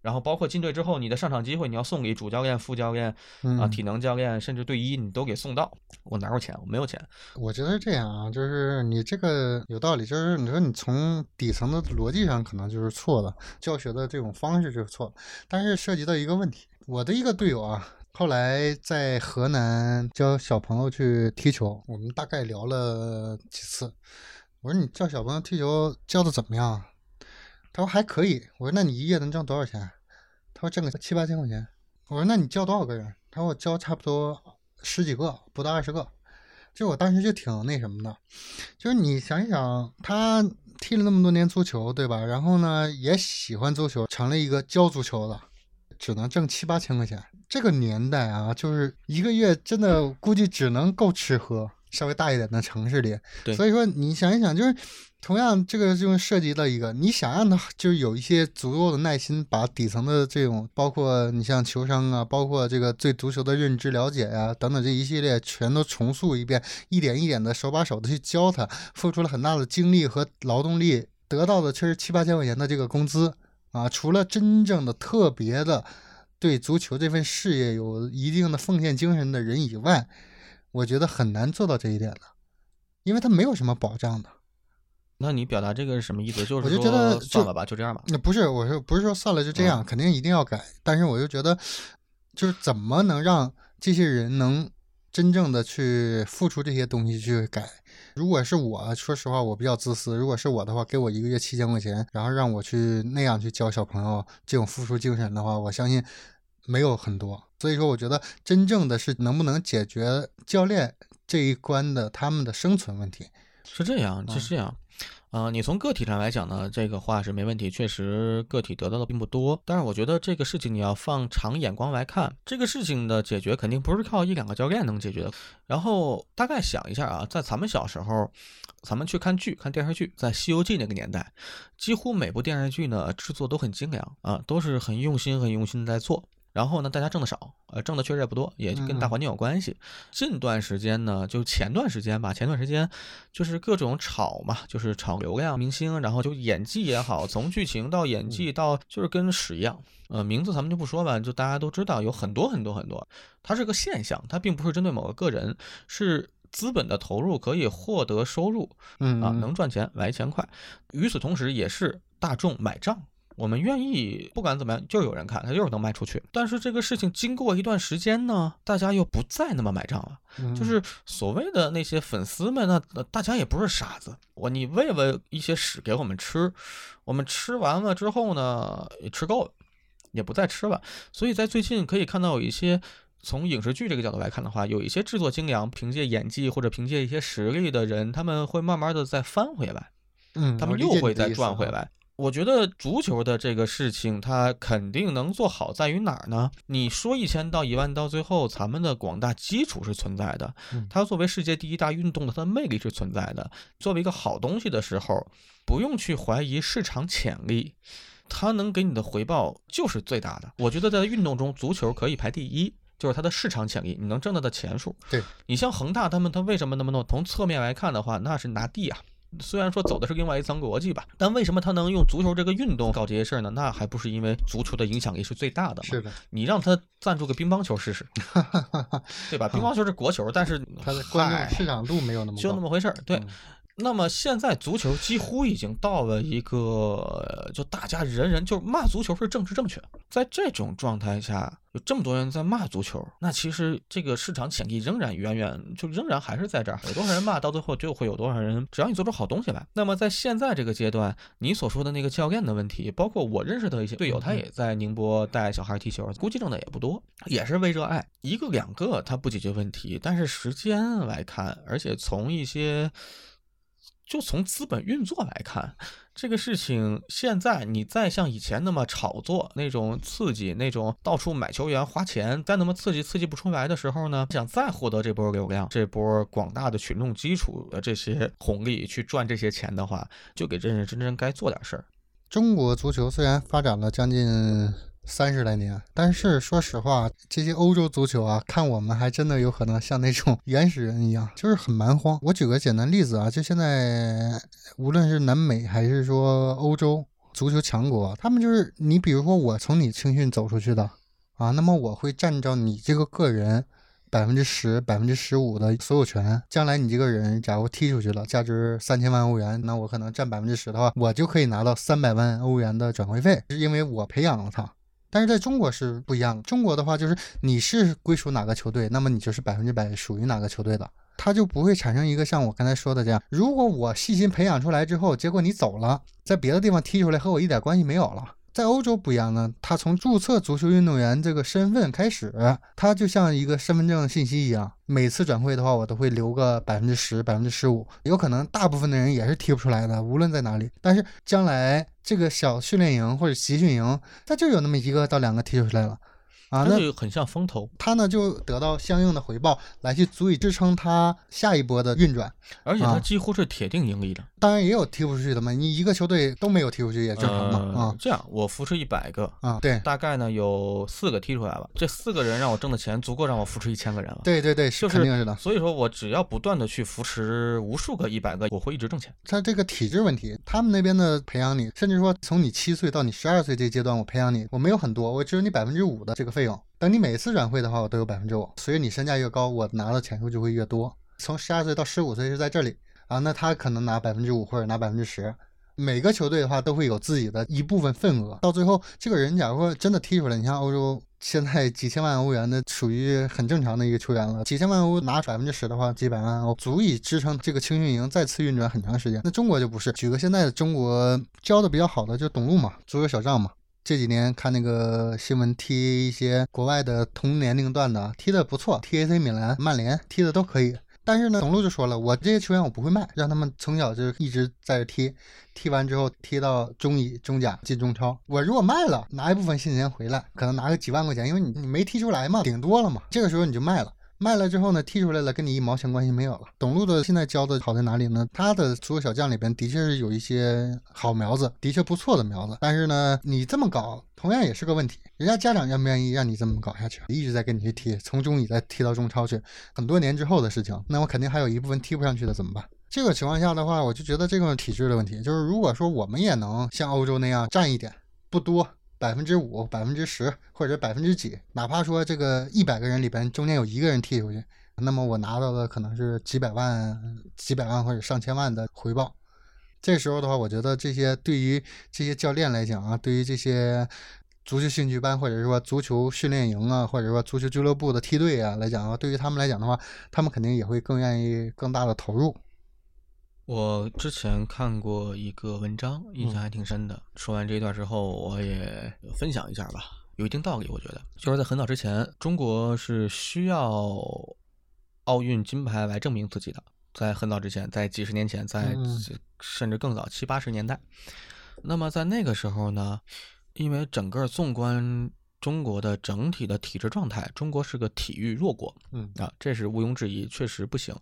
然后包括进队之后，你的上场机会你要送给主教练、副教练啊、体能教练，甚至队医，你都给送到。我哪有钱？我没有钱。我觉得是这样啊，就是你这个有道理，就是你说你从底层的逻辑上可能就是错的，教学的这种方式就是错。但是涉及到一个问题，我的一个队友啊，后来在河南教小朋友去踢球，我们大概聊了几次。我说你教小朋友踢球教的怎么样？他说还可以，我说那你一月能挣多少钱？他说挣个七八千块钱。我说那你教多少个人？他说我教差不多十几个，不到二十个。就我当时就挺那什么的，就是你想一想，他踢了那么多年足球，对吧？然后呢也喜欢足球，成了一个教足球的，只能挣七八千块钱。这个年代啊，就是一个月真的估计只能够吃喝。稍微大一点的城市里，所以说你想一想，就是同样这个就涉及到一个，你想让他就是有一些足够的耐心，把底层的这种，包括你像球商啊，包括这个对足球的认知了解呀等等这一系列全都重塑一遍，一点一点的手把手的去教他，付出了很大的精力和劳动力，得到的却是七八千块钱的这个工资啊！除了真正的特别的对足球这份事业有一定的奉献精神的人以外。我觉得很难做到这一点的，因为他没有什么保障的。那你表达这个是什么意思？就是我就觉得算了吧，就这样吧。那不是，我说不是说算了就这样，肯定一定要改。但是我就觉得，就是怎么能让这些人能真正的去付出这些东西去改？如果是我说实话，我比较自私。如果是我的话，给我一个月七千块钱，然后让我去那样去教小朋友，这种付出精神的话，我相信没有很多。所以说，我觉得真正的是能不能解决教练这一关的他们的生存问题，是这样，是这样。呃，你从个体上来讲呢，这个话是没问题，确实个体得到的并不多。但是我觉得这个事情你要放长眼光来看，这个事情的解决肯定不是靠一两个教练能解决的。然后大概想一下啊，在咱们小时候，咱们去看剧、看电视剧，在《西游记》那个年代，几乎每部电视剧呢制作都很精良啊，都是很用心、很用心在做。然后呢，大家挣的少，呃，挣的确实也不多，也跟大环境有关系。近段时间呢，就前段时间吧，前段时间就是各种炒嘛，就是炒流量明星，然后就演技也好，从剧情到演技到就是跟屎一样。呃，名字咱们就不说吧，就大家都知道有很多很多很多。它是个现象，它并不是针对某个个人，是资本的投入可以获得收入，嗯啊，能赚钱，来钱快。与此同时，也是大众买账。我们愿意，不管怎么样，就有人看，他就是能卖出去。但是这个事情经过一段时间呢，大家又不再那么买账了。就是所谓的那些粉丝们呢，大家也不是傻子。我你喂了一些屎给我们吃，我们吃完了之后呢，也吃够了，也不再吃了。所以在最近可以看到有一些从影视剧这个角度来看的话，有一些制作精良、凭借演技或者凭借一些实力的人，他们会慢慢的再翻回来，嗯，他们又会再赚回来。我觉得足球的这个事情，它肯定能做好，在于哪儿呢？你说一千到一万，到最后，咱们的广大基础是存在的。它作为世界第一大运动的，它的魅力是存在的。作为一个好东西的时候，不用去怀疑市场潜力，它能给你的回报就是最大的。我觉得在运动中，足球可以排第一，就是它的市场潜力，你能挣到的钱数。对你像恒大他们，他为什么那么弄？从侧面来看的话，那是拿地啊。虽然说走的是另外一层逻辑吧，但为什么他能用足球这个运动搞这些事儿呢？那还不是因为足球的影响力是最大的吗？是的，你让他赞助个乒乓球试试，对吧？乒乓球是国球，但是它的观众市场度没有那么就那么回事儿。对，那么现在足球几乎已经到了一个，就大家人人就骂足球是政治正确。在这种状态下，有这么多人在骂足球，那其实这个市场潜力仍然远远就仍然还是在这儿。有多少人骂，到最后就会有多少人。只要你做出好东西来，那么在现在这个阶段，你所说的那个教练的问题，包括我认识的一些队友，他也在宁波带小孩踢球，估计挣的也不多，也是为热爱，一个两个他不解决问题，但是时间来看，而且从一些。就从资本运作来看，这个事情现在你再像以前那么炒作那种刺激，那种到处买球员花钱，再那么刺激刺激不出来的时候呢，想再获得这波流量、这波广大的群众基础的这些红利去赚这些钱的话，就给认认真真该做点事儿。中国足球虽然发展了将近。三十来年，但是说实话，这些欧洲足球啊，看我们还真的有可能像那种 原始人一样，就是很蛮荒。我举个简单例子啊，就现在无论是南美还是说欧洲足球强国，他们就是你，比如说我从你青训走出去的啊，那么我会占着你这个个人百分之十、百分之十五的所有权。将来你这个人假如踢出去了，价值三千万欧元，那我可能占百分之十的话，我就可以拿到三百万欧元的转会费，是因为我培养了他。但是在中国是不一样的。中国的话，就是你是归属哪个球队，那么你就是百分之百属于哪个球队的，他就不会产生一个像我刚才说的这样。如果我细心培养出来之后，结果你走了，在别的地方踢出来，和我一点关系没有了。在欧洲不一样呢，他从注册足球运动员这个身份开始，他就像一个身份证信息一样，每次转会的话，我都会留个百分之十、百分之十五，有可能大部分的人也是踢不出来的，无论在哪里。但是将来这个小训练营或者集训营，他就有那么一个到两个踢出来了。啊，那就很像风投，他呢就得到相应的回报，来去足以支撑他下一波的运转，而且他几乎是铁定盈利的。当然也有踢不出去的嘛，你一个球队都没有踢出去也正常嘛。啊，这样我扶持一百个啊，对，大概呢有四个踢出来了，这四个人让我挣的钱足够让我扶持一千个人了。对对对，是肯定是的。所以说我只要不断的去扶持无数个一百个，我会一直挣钱。他这个体制问题，他们那边的培养你，甚至说从你七岁到你十二岁这阶段，我培养你，我没有很多，我只有你百分之五的这个费用。等你每次转会的话，我都有百分之五。随着你身价越高，我拿的钱数就会越多。从十二岁到十五岁是在这里啊，那他可能拿百分之五或者拿百分之十。每个球队的话都会有自己的一部分份额。到最后，这个人假如说真的踢出来，你像欧洲现在几千万欧元的，属于很正常的一个球员了。几千万欧拿百分之十的话，几百万欧足以支撑这个青训营再次运转很长时间。那中国就不是。举个现在的中国教的比较好的，就董路嘛，足球小将嘛。这几年看那个新闻，踢一些国外的同年龄段的，踢的不错，踢 AC 米兰、曼联踢的都可以。但是呢，董路就说了，我这些球员我不会卖，让他们从小就一直在这踢，踢完之后踢到中乙、中甲进中超。我如果卖了，拿一部分现金回来，可能拿个几万块钱，因为你你没踢出来嘛，顶多了嘛。这个时候你就卖了。卖了之后呢，踢出来了，跟你一毛钱关系没有了。董路的现在教的好在哪里呢？他的足球小将里边的确是有一些好苗子，的确不错的苗子。但是呢，你这么搞同样也是个问题。人家家长愿不愿意让你这么搞下去？一直在跟你去踢，从中乙再踢到中超去，很多年之后的事情，那我肯定还有一部分踢不上去的，怎么办？这个情况下的话，我就觉得这个体制的问题，就是如果说我们也能像欧洲那样占一点，不多。百分之五、百分之十或者百分之几，哪怕说这个一百个人里边中间有一个人踢出去，那么我拿到的可能是几百万、几百万或者上千万的回报。这时候的话，我觉得这些对于这些教练来讲啊，对于这些足球兴趣班或者说足球训练营啊，或者说足球俱乐部的梯队啊来讲的话，对于他们来讲的话，他们肯定也会更愿意更大的投入。我之前看过一个文章，印象还挺深的。说完这一段之后，我也分享一下吧，有一定道理。我觉得就是在很早之前，中国是需要奥运金牌来证明自己的。在很早之前，在几十年前，在甚至更早七八十年代，那么在那个时候呢，因为整个纵观。中国的整体的体制状态，中国是个体育弱国，嗯啊，这是毋庸置疑，确实不行。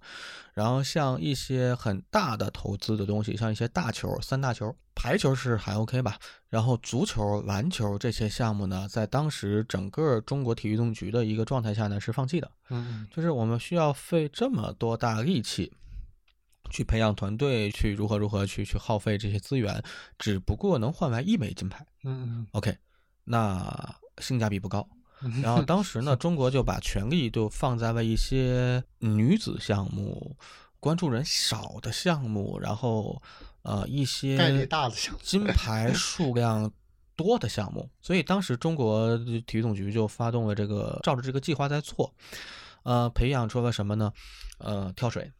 然后像一些很大的投资的东西，像一些大球，三大球，排球是还 OK 吧。然后足球、篮球这些项目呢，在当时整个中国体育总局的一个状态下呢，是放弃的。嗯，就是我们需要费这么多大力气去培养团队，去如何如何去去耗费这些资源，只不过能换来一枚金牌。嗯嗯，OK，那。性价比不高，然后当时呢，中国就把权力就放在了一些女子项目，关注人少的项目，然后呃一些概率大的项目，金牌数量多的项目，所以当时中国体育总局就发动了这个，照着这个计划在做，呃，培养出了什么呢？呃，跳水、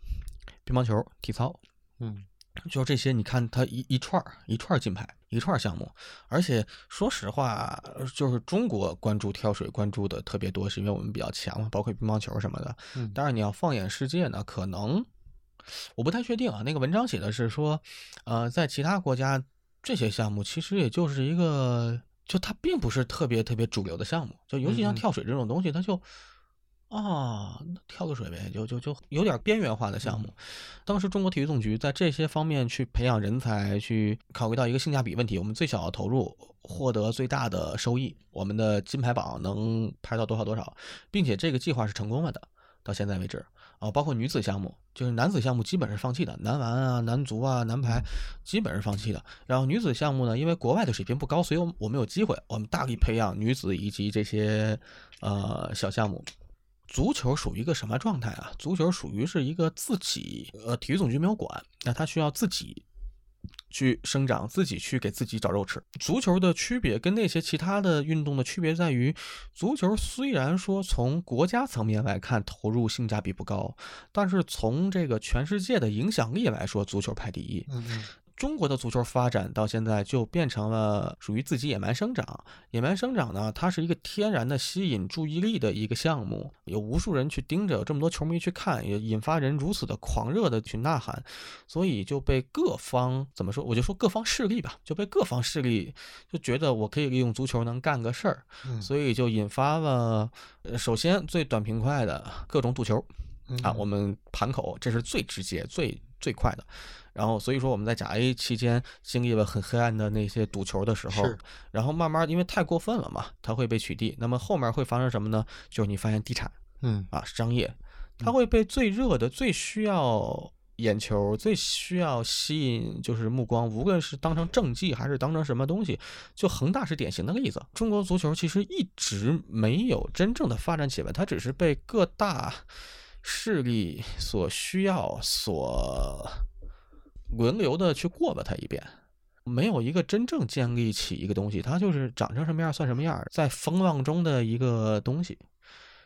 乒乓球、体操，嗯，就这些。你看，它一一串儿一串儿金牌，一串儿项目，而且说实话，就是中国关注跳水关注的特别多，是因为我们比较强嘛，包括乒乓球什么的。嗯当然，你要放眼世界呢，可能我不太确定啊。那个文章写的是说，呃，在其他国家这些项目其实也就是一个，就它并不是特别特别主流的项目，就尤其像跳水这种东西，它就。啊，那跳个水呗，就就就有点边缘化的项目。当时中国体育总局在这些方面去培养人才，去考虑到一个性价比问题，我们最小的投入获得最大的收益，我们的金牌榜能排到多少多少，并且这个计划是成功了的，到现在为止啊，包括女子项目，就是男子项目基本是放弃的，男篮啊、男足啊、男排基本是放弃的。然后女子项目呢，因为国外的水平不高，所以我们我们有机会，我们大力培养女子以及这些呃小项目。足球属于一个什么状态啊？足球属于是一个自己，呃，体育总局没有管，那它需要自己去生长，自己去给自己找肉吃。足球的区别跟那些其他的运动的区别在于，足球虽然说从国家层面来看投入性价比不高，但是从这个全世界的影响力来说，足球排第一。嗯嗯中国的足球发展到现在就变成了属于自己野蛮生长。野蛮生长呢，它是一个天然的吸引注意力的一个项目，有无数人去盯着，有这么多球迷去看，也引发人如此的狂热的去呐喊，所以就被各方怎么说，我就说各方势力吧，就被各方势力就觉得我可以利用足球能干个事儿，嗯所以就引发了，呃首先最短平快的各种赌球。嗯啊，我们盘口这是最直接、最最快的。然后，所以说我们在甲 A 期间经历了很黑暗的那些赌球的时候，然后慢慢因为太过分了嘛，它会被取缔。那么后面会发生什么呢？就是你发现地产嗯啊、商业，它会被最热的、最需要眼球、最需要吸引就是目光，无论是当成政绩还是当成什么东西，就恒大是典型的例子。中国足球其实一直没有真正的发展起来，它只是被各大势力所需要、所轮流的去过吧它一遍，没有一个真正建立起一个东西，它就是长成什么样算什么样，在风浪中的一个东西。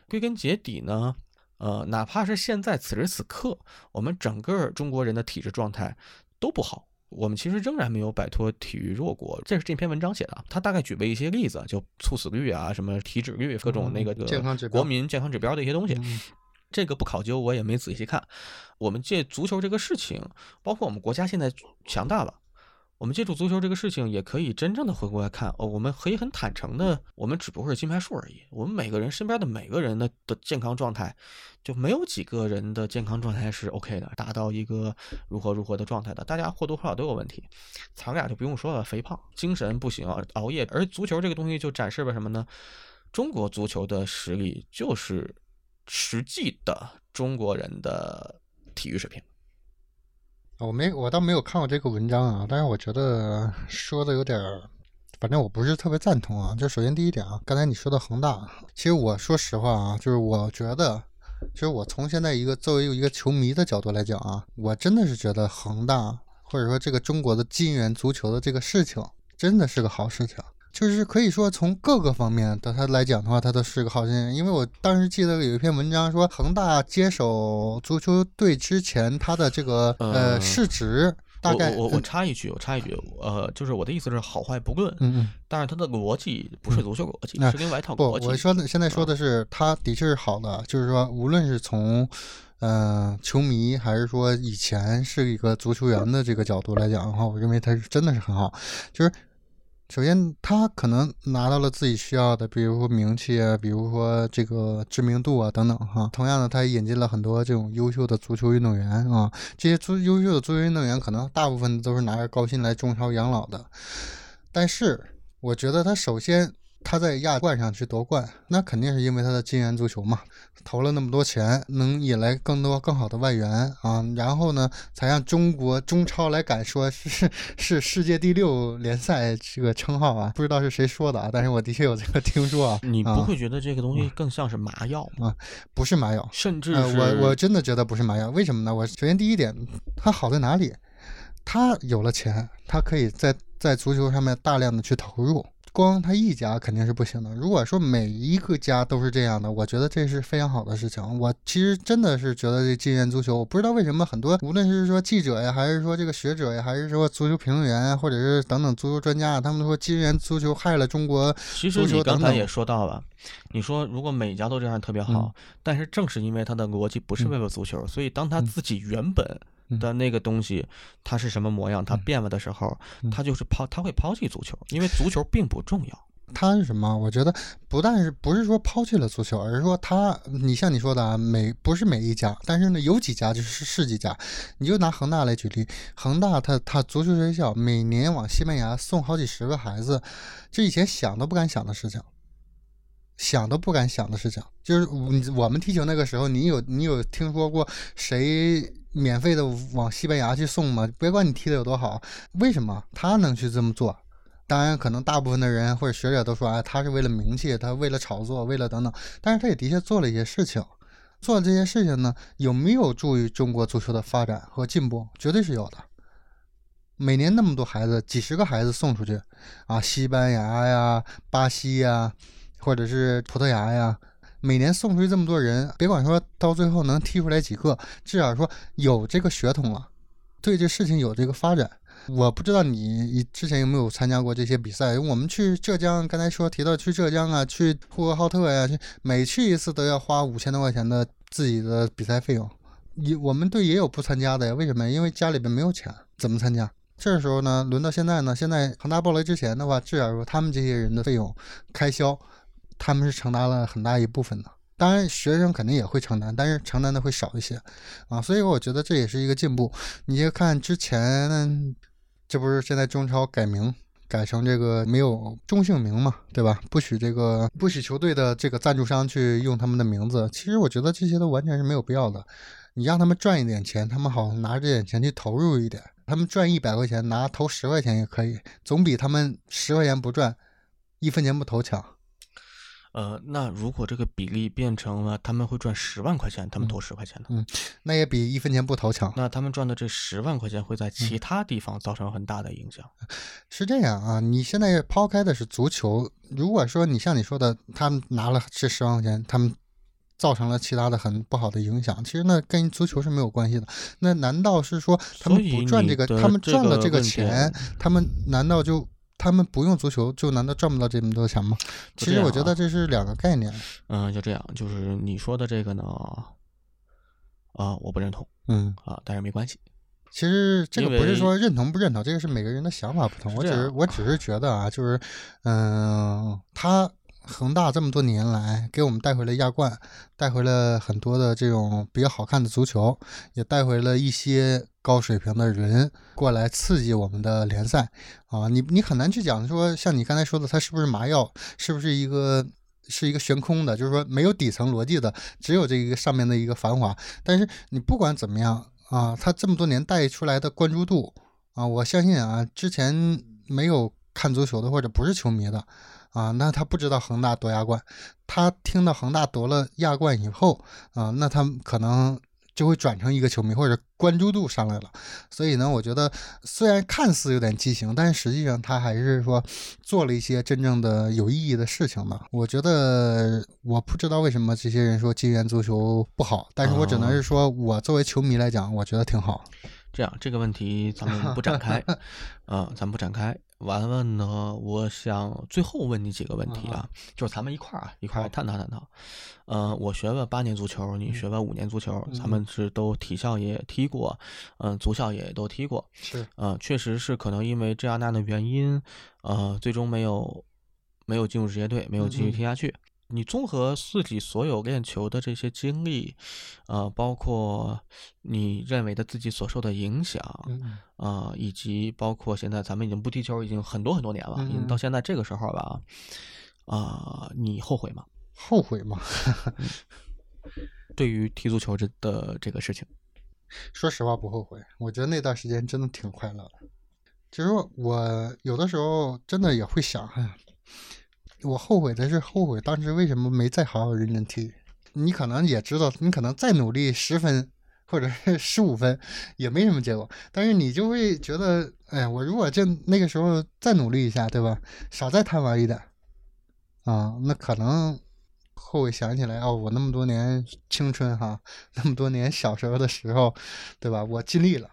归根结底呢，呃，哪怕是现在此时此刻，我们整个中国人的体质状态都不好。我们其实仍然没有摆脱体育弱国，这是这篇文章写的啊。他大概举了一些例子，就猝死率啊、什么体脂率、各种那个嗯健康国民健康指标的一些东西。嗯这个不考究，我也没仔细看。我们借足球这个事情，包括我们国家现在强大了，我们借助足球这个事情，也可以真正的回过来看哦，我们可以很坦诚的，我们只不过是金牌数而已。我们每个人身边的每个人的的健康状态，就没有几个人的健康状态是 OK 的，达到一个如何如何的状态的。大家或多或少都有问题，咱俩就不用说了，肥胖、精神不行、熬夜。而足球这个东西就展示了什么呢？中国足球的实力就是实际的中国人的体育水平。我没，我倒没有看过这个文章啊，但是我觉得说的有点儿，反正我不是特别赞同啊。就首先第一点啊，刚才你说的恒大，其实我说实话啊，就是我觉得，其实我从现在一个作为一个球迷的角度来讲啊，我真的是觉得恒大或者说这个中国的金元足球的这个事情，真的是个好事情。就是可以说从各个方面的他来讲的话，他都是个好事情。因为我当时记得有一篇文章说，恒大接手足球队之前，他的这个呃呃市值大概我我我插一句，我插一句，呃，就是我的意思是好坏不论，嗯嗯但是他的逻辑不是足球逻辑，那是另外一套不，逻辑。我说的现在说的是他的确是好的，就是说无论是从呃球迷还是说以前是一个足球员的这个角度来讲的话，我认为他是真的是很好，就是。首先，他可能拿到了自己需要的，比如说名气啊，比如说这个知名度啊等等哈。同样的，他也引进了很多这种优秀的足球运动员啊。这些足优秀的足球运动员，可能大部分都是拿着高薪来中超养老的。但是，我觉得他首先他在亚冠上去夺冠，那肯定是因为他的金元足球嘛，投了那么多钱，能引来更多更好的外援啊，然后呢，才让中国中超来敢说是是世界第六联赛这个称号啊，不知道是谁说的啊，但是我的确有这个听说啊。你不会觉得这个东西更像是麻药吗？不是麻药，甚至我我真的觉得不是麻药。为什么呢？我首先第一点，他好在哪里？他有了钱，他可以在在足球上面大量的去投入。光他一家肯定是不行的。如果说每一个家都是这样的，我觉得这是非常好的事情。我其实真的是觉得这金元足球，我不知道为什么很多，无论是说记者呀，还是说这个学者呀，还是说足球评论员，或者是等等足球专家，他们都说金元足球害了中国。其实你刚才也说到了，你说如果每家都这样特别好，但是正是因为他的逻辑不是为了足球，所以当他自己原本。的那个东西，它是什么模样？它变了的时候，他就是抛，他会抛弃足球，因为足球并不重要。他是什么？我觉得不但是不是说抛弃了足球，而是说他，你像你说的啊，每不是每一家，但是呢，有几家就是是几家。你就拿恒大来举例，恒大他他足球学校每年往西班牙送好几十个孩子，这以前想都不敢想的事情，想都不敢想的事情。就是我们踢球那个时候，你有你有听说过谁？免费的往西班牙去送吗？别管你踢的有多好，为什么他能去这么做？当然，可能大部分的人或者学者都说，哎，他是为了名气，他为了炒作，为了等等。但是他也的确做了一些事情，做这些事情呢，有没有助于中国足球的发展和进步？绝对是有的。每年那么多孩子，几十个孩子送出去啊，西班牙呀、巴西呀，或者是葡萄牙呀。每年送出去这么多人，别管说到最后能踢出来几个，至少说有这个血统了，对这事情有这个发展。我不知道你之前有没有参加过这些比赛？我们去浙江，刚才说提到去浙江啊，去呼和浩特呀，去每去一次都要花五千多块钱的自己的比赛费用。也我们队也有不参加的呀？为什么？因为家里边没有钱，怎么参加？这时候呢，轮到现在呢，现在恒大爆雷之前的话，至少说他们这些人的费用开销。他们是承担了很大一部分的，当然学生肯定也会承担，但是承担的会少一些啊，所以我觉得这也是一个进步。你就看之前，这不是现在中超改名改成这个没有中性名嘛，对吧？不许这个不许球队的这个赞助商去用他们的名字。其实我觉得这些都完全是没有必要的。你让他们赚一点钱，他们好拿这点钱去投入一点。他们赚一百块钱，拿投十块钱也可以，总比他们十块钱不赚，一分钱不投强。呃，那如果这个比例变成了他们会赚十万块钱，他们投十块钱呢？嗯，那也比一分钱不投强。那他们赚的这十万块钱会在其他地方造成很大的影响。是这样啊，你现在抛开的是足球，如果说你像你说的，他们拿了这十万块钱，他们造成了其他的很不好的影响，其实那跟足球是没有关系的。那难道是说他们不赚这个？他们赚了这个钱，他们难道就？他们不用足球，就难道赚不到这么多钱吗？其实我觉得这是两个概念。嗯，就这样，就是你说的这个呢，啊，我不认同。嗯，啊，但是没关系。其实这个不是说认同不认同，这个是每个人的想法不同。我只是我只是觉得啊，就是嗯，他。恒大这么多年来给我们带回了亚冠，带回了很多的这种比较好看的足球，也带回了一些高水平的人过来刺激我们的联赛啊！你你很难去讲说，像你刚才说的，它是不是麻药，是不是一个是一个悬空的，就是说没有底层逻辑的，只有这一个上面的一个繁华。但是你不管怎么样啊，他这么多年带出来的关注度啊，我相信啊，之前没有看足球的或者不是球迷的。啊，那他不知道恒大夺亚冠，他听到恒大夺了亚冠以后，啊，那他可能就会转成一个球迷，或者关注度上来了。所以呢，我觉得虽然看似有点畸形，但是实际上他还是说做了一些真正的有意义的事情的。我觉得我不知道为什么这些人说金元足球不好，但是我只能是说我作为球迷来讲，我觉得挺好。这样，这个问题咱们不展开，啊，咱们不展开。完了呢，我想最后问你几个问题啊，就是咱们一块儿啊，一块儿探讨探讨。嗯，我学了八年足球，你学了五年足球，咱们是都体校也踢过，嗯，足校也都踢过。是，呃，确实是可能因为这样那样的原因，呃，最终没有没有进入职业队，没有继续踢下去。你综合自己所有练球的这些经历，呃，包括你认为的自己所受的影响，啊，以及包括现在咱们已经不踢球已经很多很多年了，已经到现在这个时候了，啊，你后悔吗？后悔吗？对于踢足球这的这个事情，说实话不后悔。我觉得那段时间真的挺快乐的。其实我有的时候真的也会想，哎呀，我后悔的是后悔当时为什么没再好好认真踢。你可能也知道，你可能再努力十分或者是十五分也没什么结果，但是你就会觉得，哎呀，我如果就那个时候再努力一下，对吧？少再贪玩一点啊，那可能。后悔想起来哦，我那么多年青春哈，那么多年小时候的时候，对吧？我尽力了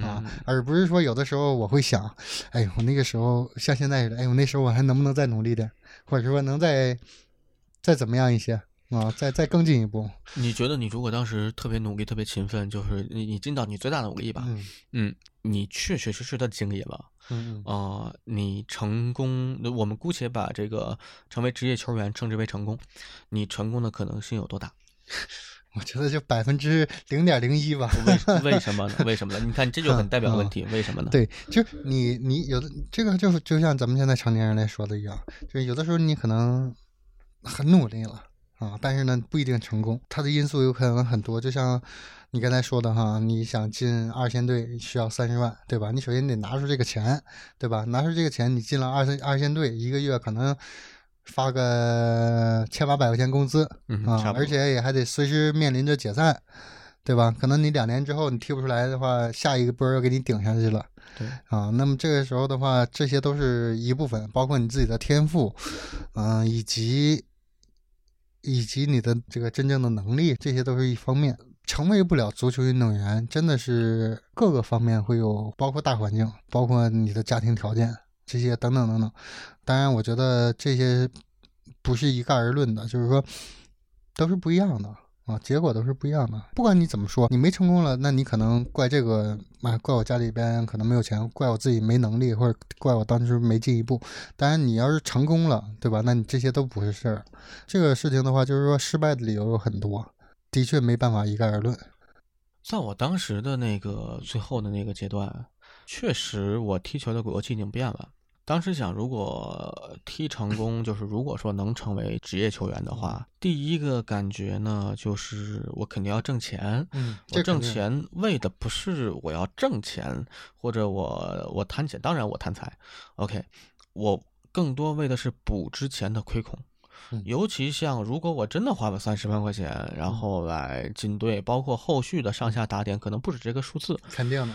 啊，而不是说有的时候我会想，哎呦，我那个时候像现在似的，哎呦，那时候我还能不能再努力点，或者说能再再怎么样一些啊，再再更进一步。你觉得你如果当时特别努力、特别勤奋，就是你你尽到你最大的努力吧？嗯嗯，你确确实实的经历了。嗯啊，你成功，我们姑且把这个成为职业球员称之为成功，你成功的可能性有多大？我觉得就百分之零点零一吧。为为什么呢？为什么呢？你看，这就很代表问题。为什么呢？对，就你你有的这个就就像咱们现在成年人来说的一样，就是有的时候你可能很努力了啊，但是呢不一定成功，它的因素有可能很多，就像。你刚才说的哈，你想进二线队需要三十万，对吧？你首先得拿出这个钱，对吧？拿出这个钱，你进了二线二线队，一个月可能发个千八百块钱工资啊，而且也还得随时面临着解散，对吧？可能你两年之后你踢不出来的话，下一个波要给你顶下去了，对啊。那么这个时候的话，这些都是一部分，包括你自己的天赋，嗯，以及以及你的这个真正的能力，这些都是一方面。成为不了足球运动员，真的是各个方面会有，包括大环境，包括你的家庭条件这些等等等等。当然，我觉得这些不是一概而论的，就是说都是不一样的啊，结果都是不一样的。不管你怎么说，你没成功了，那你可能怪这个，啊，怪我家里边可能没有钱，怪我自己没能力，或者怪我当时没进一步。当然，你要是成功了，对吧？那你这些都不是事儿。这个事情的话，就是说失败的理由有很多。的确没办法一概而论，在我当时的那个最后的那个阶段，确实我踢球的轨迹已经变了。当时想，如果踢成功，就是如果说能成为职业球员的话，第一个感觉呢，就是我肯定要挣钱。嗯，我挣钱为的不是我要挣钱，或者我我贪钱，当然我贪财。OK，我更多为的是补之前的亏空。尤其像如果我真的花了三十万块钱，然后来进队，包括后续的上下打点，可能不止这个数字。肯定的。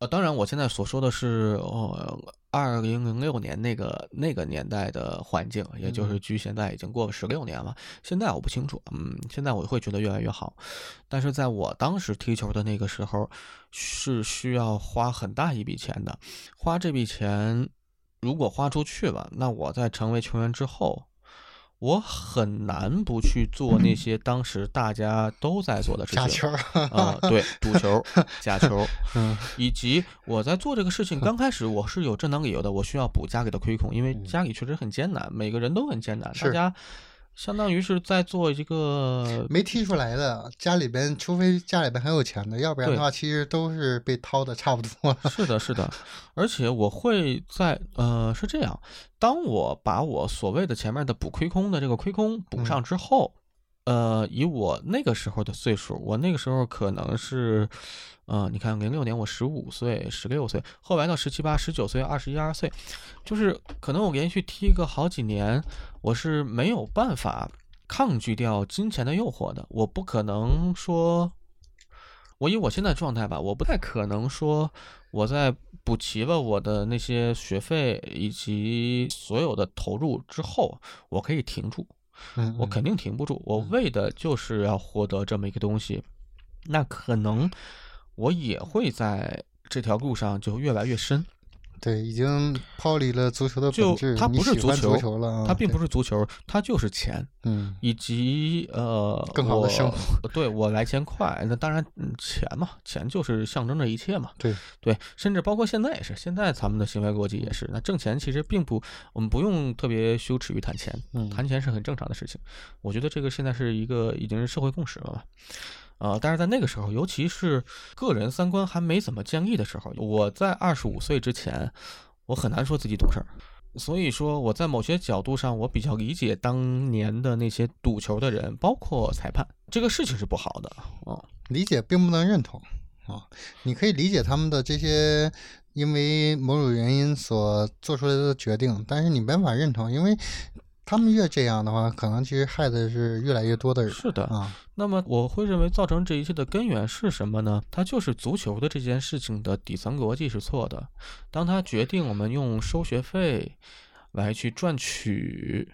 呃，当然，我现在所说的是，呃，二零零六年那个那个年代的环境，也就是距现在已经过了十六年了。现在我不清楚，嗯，现在我会觉得越来越好。但是在我当时踢球的那个时候，是需要花很大一笔钱的。花这笔钱，如果花出去了，那我在成为球员之后。我很难不去做那些当时大家都在做的事情，假球啊，对，赌球、假球，嗯，以及我在做这个事情刚开始，我是有正当理由的，我需要补家里的亏空，因为家里确实很艰难，每个人都很艰难，大家。相当于是在做一个没踢出来的家里边，除非家里边很有钱的，要不然的话，其实都是被掏的差不多了。是的，是的，而且我会在呃，是这样，当我把我所谓的前面的补亏空的这个亏空补上之后，呃，以我那个时候的岁数，我那个时候可能是。嗯，你看，零六年我十五岁、十六岁，后来到十七八、十九岁、二十一二岁，就是可能我连续踢个好几年，我是没有办法抗拒掉金钱的诱惑的。我不可能说，我以我现在状态吧，我不太可能说我在补齐了我的那些学费以及所有的投入之后，我可以停住。我肯定停不住。我为的就是要获得这么一个东西，那可能。我也会在这条路上就越来越深，对，已经抛离了足球的本质。它不是足球了，它并不是足球，它就是钱，嗯，以及呃，更好的生活。对我来钱快，那当然，嗯，钱嘛，钱就是象征着一切嘛。对对，甚至包括现在也是，现在咱们的行为逻辑也是。那挣钱其实并不，我们不用特别羞耻于谈钱，谈钱是很正常的事情。我觉得这个现在是一个已经是社会共识了吧。呃，但是在那个时候，尤其是个人三观还没怎么建立的时候，我在二十五岁之前，我很难说自己懂事儿。所以说我在某些角度上，我比较理解当年的那些赌球的人，包括裁判，这个事情是不好的哦。理解并不能认同啊，你可以理解他们的这些因为某种原因所做出来的决定，但是你没法认同，因为。他们越这样的话，可能其实害的是越来越多的人。是的啊，那么我会认为造成这一切的根源是什么呢？它就是足球的这件事情的底层逻辑是错的。当他决定我们用收学费来去赚取，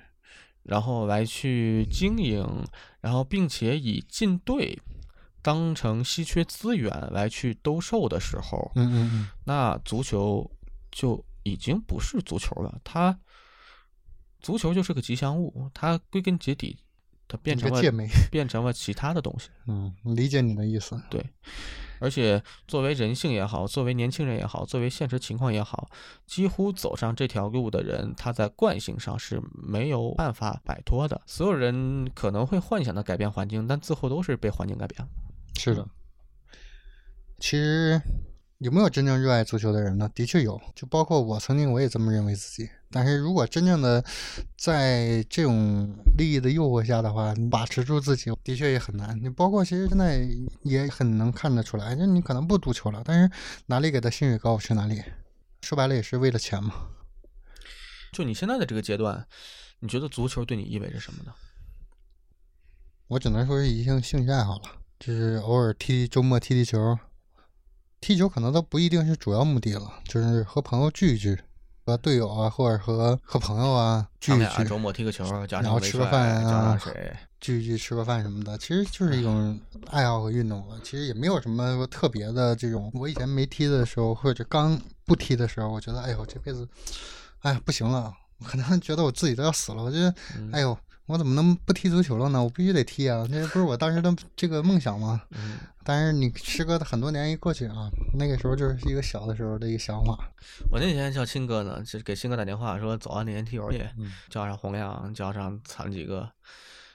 然后来去经营，然后并且以进队当成稀缺资源来去兜售的时候，嗯嗯嗯，那足球就已经不是足球了，它。足球就是个吉祥物，它归根结底，它变成了 变成了其他的东西。嗯，理解你的意思。对，而且作为人性也好，作为年轻人也好，作为现实情况也好，几乎走上这条路的人，他在惯性上是没有办法摆脱的。所有人可能会幻想的改变环境，但最后都是被环境改变了。是的，其实。有没有真正热爱足球的人呢？的确有，就包括我曾经我也这么认为自己。但是如果真正的在这种利益的诱惑下的话，把持住自己的确也很难。你包括其实现在也很能看得出来，就你可能不足球了，但是哪里给的薪水高去哪里，说白了也是为了钱嘛。就你现在的这个阶段，你觉得足球对你意味着什么呢？我只能说是一项兴趣爱好了，就是偶尔踢周末踢踢球。踢球可能都不一定是主要目的了，就是和朋友聚一聚，和队友啊，或者和和朋友啊聚一聚。周末踢个球，然后吃个饭啊，聚一聚吃个饭什么的，其实就是一种爱好和运动了。其实也没有什么特别的这种。我以前没踢的时候，或者刚不踢的时候，我觉得哎呦这辈子，哎不行了，可能觉得我自己都要死了。我觉得哎呦。我怎么能不踢足球了呢？我必须得踢啊！这不是我当时的这个梦想吗？嗯。但是你时隔很多年一过去啊，那个时候就是一个小的时候的一个想法。我那天叫亲哥呢，就给新哥打电话说走啊，那天踢球去，叫上洪亮，叫上咱几个。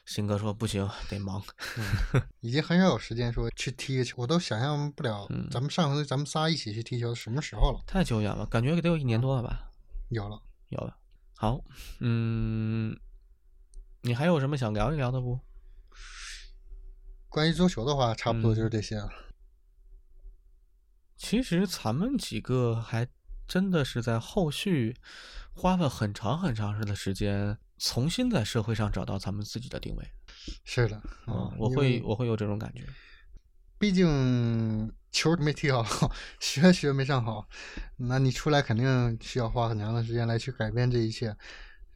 新哥说不行，得忙。已经很少有时间说去踢球，我都想象不了咱们上回咱们仨一起去踢球什么时候了？太久远了，感觉得有一年多了吧？有了，有了。好，嗯。你还有什么想聊一聊的不？关于足球的话，差不多就是这些了。其实咱们几个还真的是在后续花了很长很长时的时间，重新在社会上找到咱们自己的定位。是的，嗯，我会我会有这种感觉。毕竟球没踢好，学学没上好，那你出来肯定需要花很长的时间来去改变这一切。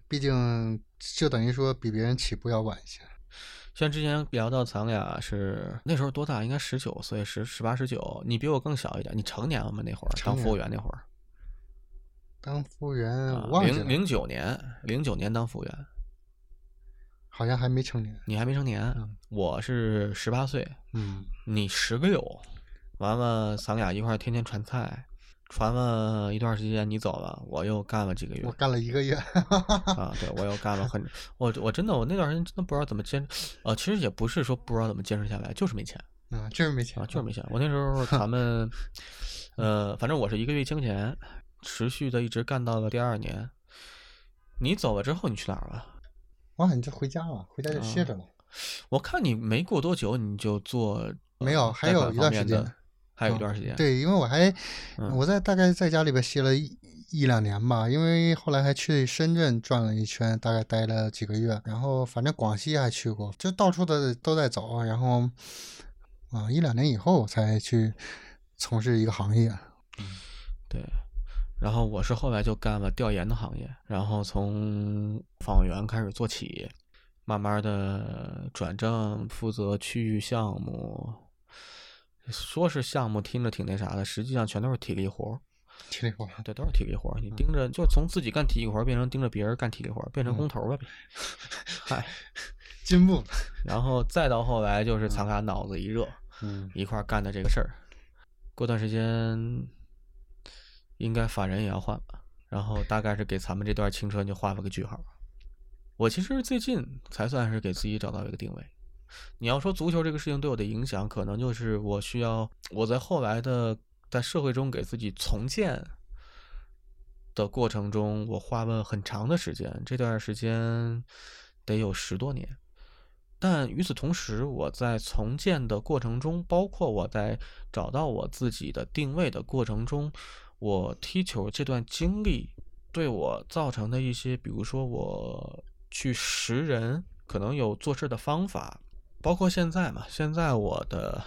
毕竟，就等于说比别人起步要晚一些。像之前聊到咱俩是那时候多大？应该十九岁，十十八十九。你比我更小一点。你成年了吗？那会儿当服务员那会儿。当服务员，零零九年，零九年当服务员，好像还没成年。你还没成年？我是十八岁。嗯。你十六，完了，咱俩一块儿天天传菜。传了一段时间，你走了，我又干了几个月。我干了一个月。啊，对，我又干了很，我我真的我那段时间真的不知道怎么坚，呃，其实也不是说不知道怎么坚持下来，就是没钱。啊，就是没钱啊，就是没钱。我那时候咱们，呃，反正我是一个月清钱，持续的一直干到了第二年。你走了之后，你去哪儿了？哇，你就回家了，回家就歇着了。我看你没过多久你就做，没有，还有一段时间。还有一段时间，对，因为我还我在大概在家里边歇了一一两年吧，因为后来还去深圳转了一圈，大概待了几个月，然后反正广西还去过，就到处的都在走，然后啊一两年以后才去从事一个行业，对，然后我是后来就干了调研的行业，然后从访员开始做起，慢慢的转正，负责区域项目。说是项目听着挺那啥的，实际上全都是体力活儿。体力活儿，对，都是体力活儿。你盯着，就从自己干体力活儿变成盯着别人干体力活儿，变成工头了呗。嗨，进步。然后再到后来，就是咱俩脑子一热，嗯，一块干的这个事儿。过段时间，应该法人也要换了。然后大概是给咱们这段青春就画了个句号。我其实最近才算是给自己找到一个定位。你要说足球这个事情对我的影响，可能就是我需要我在后来的在社会中给自己重建的过程中，我花了很长的时间，这段时间得有十多年。但与此同时，我在重建的过程中，包括我在找到我自己的定位的过程中，我踢球这段经历对我造成的一些，比如说我去识人，可能有做事的方法，包括现在嘛，现在我的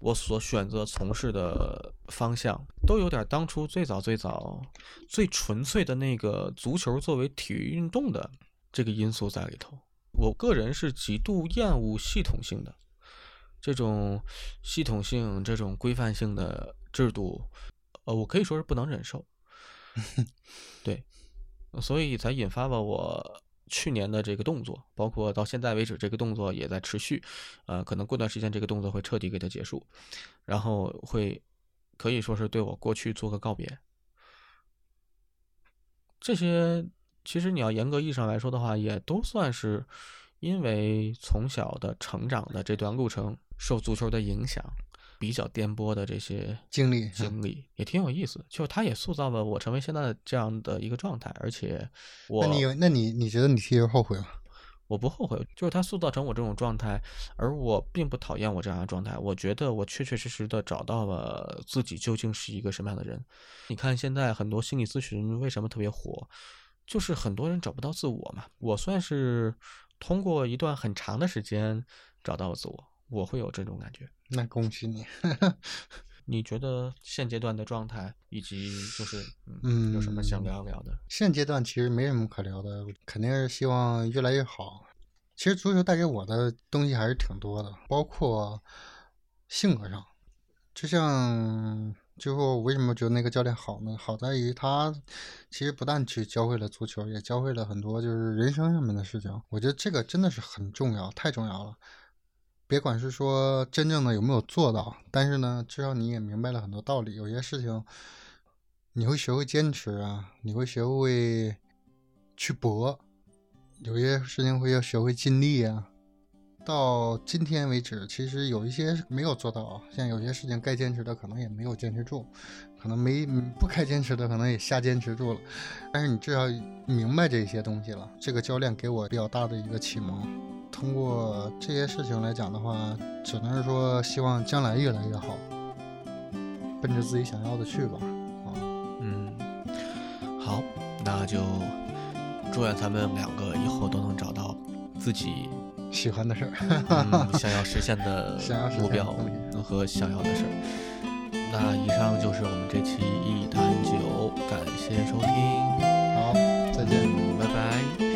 我所选择从事的方向，都有点当初最早最早最纯粹的那个足球作为体育运动的这个因素在里头。我个人是极度厌恶系统性的这种系统性、这种规范性的制度，呃，我可以说是不能忍受。对，所以才引发了我去年的这个动作，包括到现在为止，这个动作也在持续。呃，可能过段时间这个动作会彻底给它结束，然后会可以说是对我过去做个告别。这些。其实你要严格意义上来说的话，也都算是因为从小的成长的这段路程受足球的影响，比较颠簸的这些经历经历也挺有意思。就他也塑造了我成为现在这样的一个状态，而且我那你那你你觉得你踢球后悔吗？我不后悔，就是他塑造成我这种状态，而我并不讨厌我这样的状态。我觉得我确确实实的找到了自己究竟是一个什么样的人。你看现在很多心理咨询为什么特别火？就是很多人找不到自我嘛，我算是通过一段很长的时间找到了自我，我会有这种感觉。那恭喜你！你觉得现阶段的状态以及就是嗯，有什么想聊聊的？现阶段其实没什么可聊的，肯定是希望越来越好。其实足球带给我的东西还是挺多的，包括性格上，就像。最后，为什么觉得那个教练好呢？好在于他其实不但去教会了足球，也教会了很多就是人生上面的事情。我觉得这个真的是很重要，太重要了。别管是说真正的有没有做到，但是呢，至少你也明白了很多道理。有些事情你会学会坚持啊，你会学会去搏；有些事情会要学会尽力啊。到今天为止，其实有一些没有做到啊，像有些事情该坚持的可能也没有坚持住，可能没不该坚持的可能也瞎坚持住了。但是你至少明白这些东西了。这个教练给我比较大的一个启蒙。通过这些事情来讲的话，只能是说希望将来越来越好，奔着自己想要的去吧。啊，嗯，好，那就祝愿咱们两个以后都能找到自己。喜欢的事儿 想要实现的目标和想要的事儿。那以上就是我们这期一坛酒，感谢收听。好，再见，拜拜。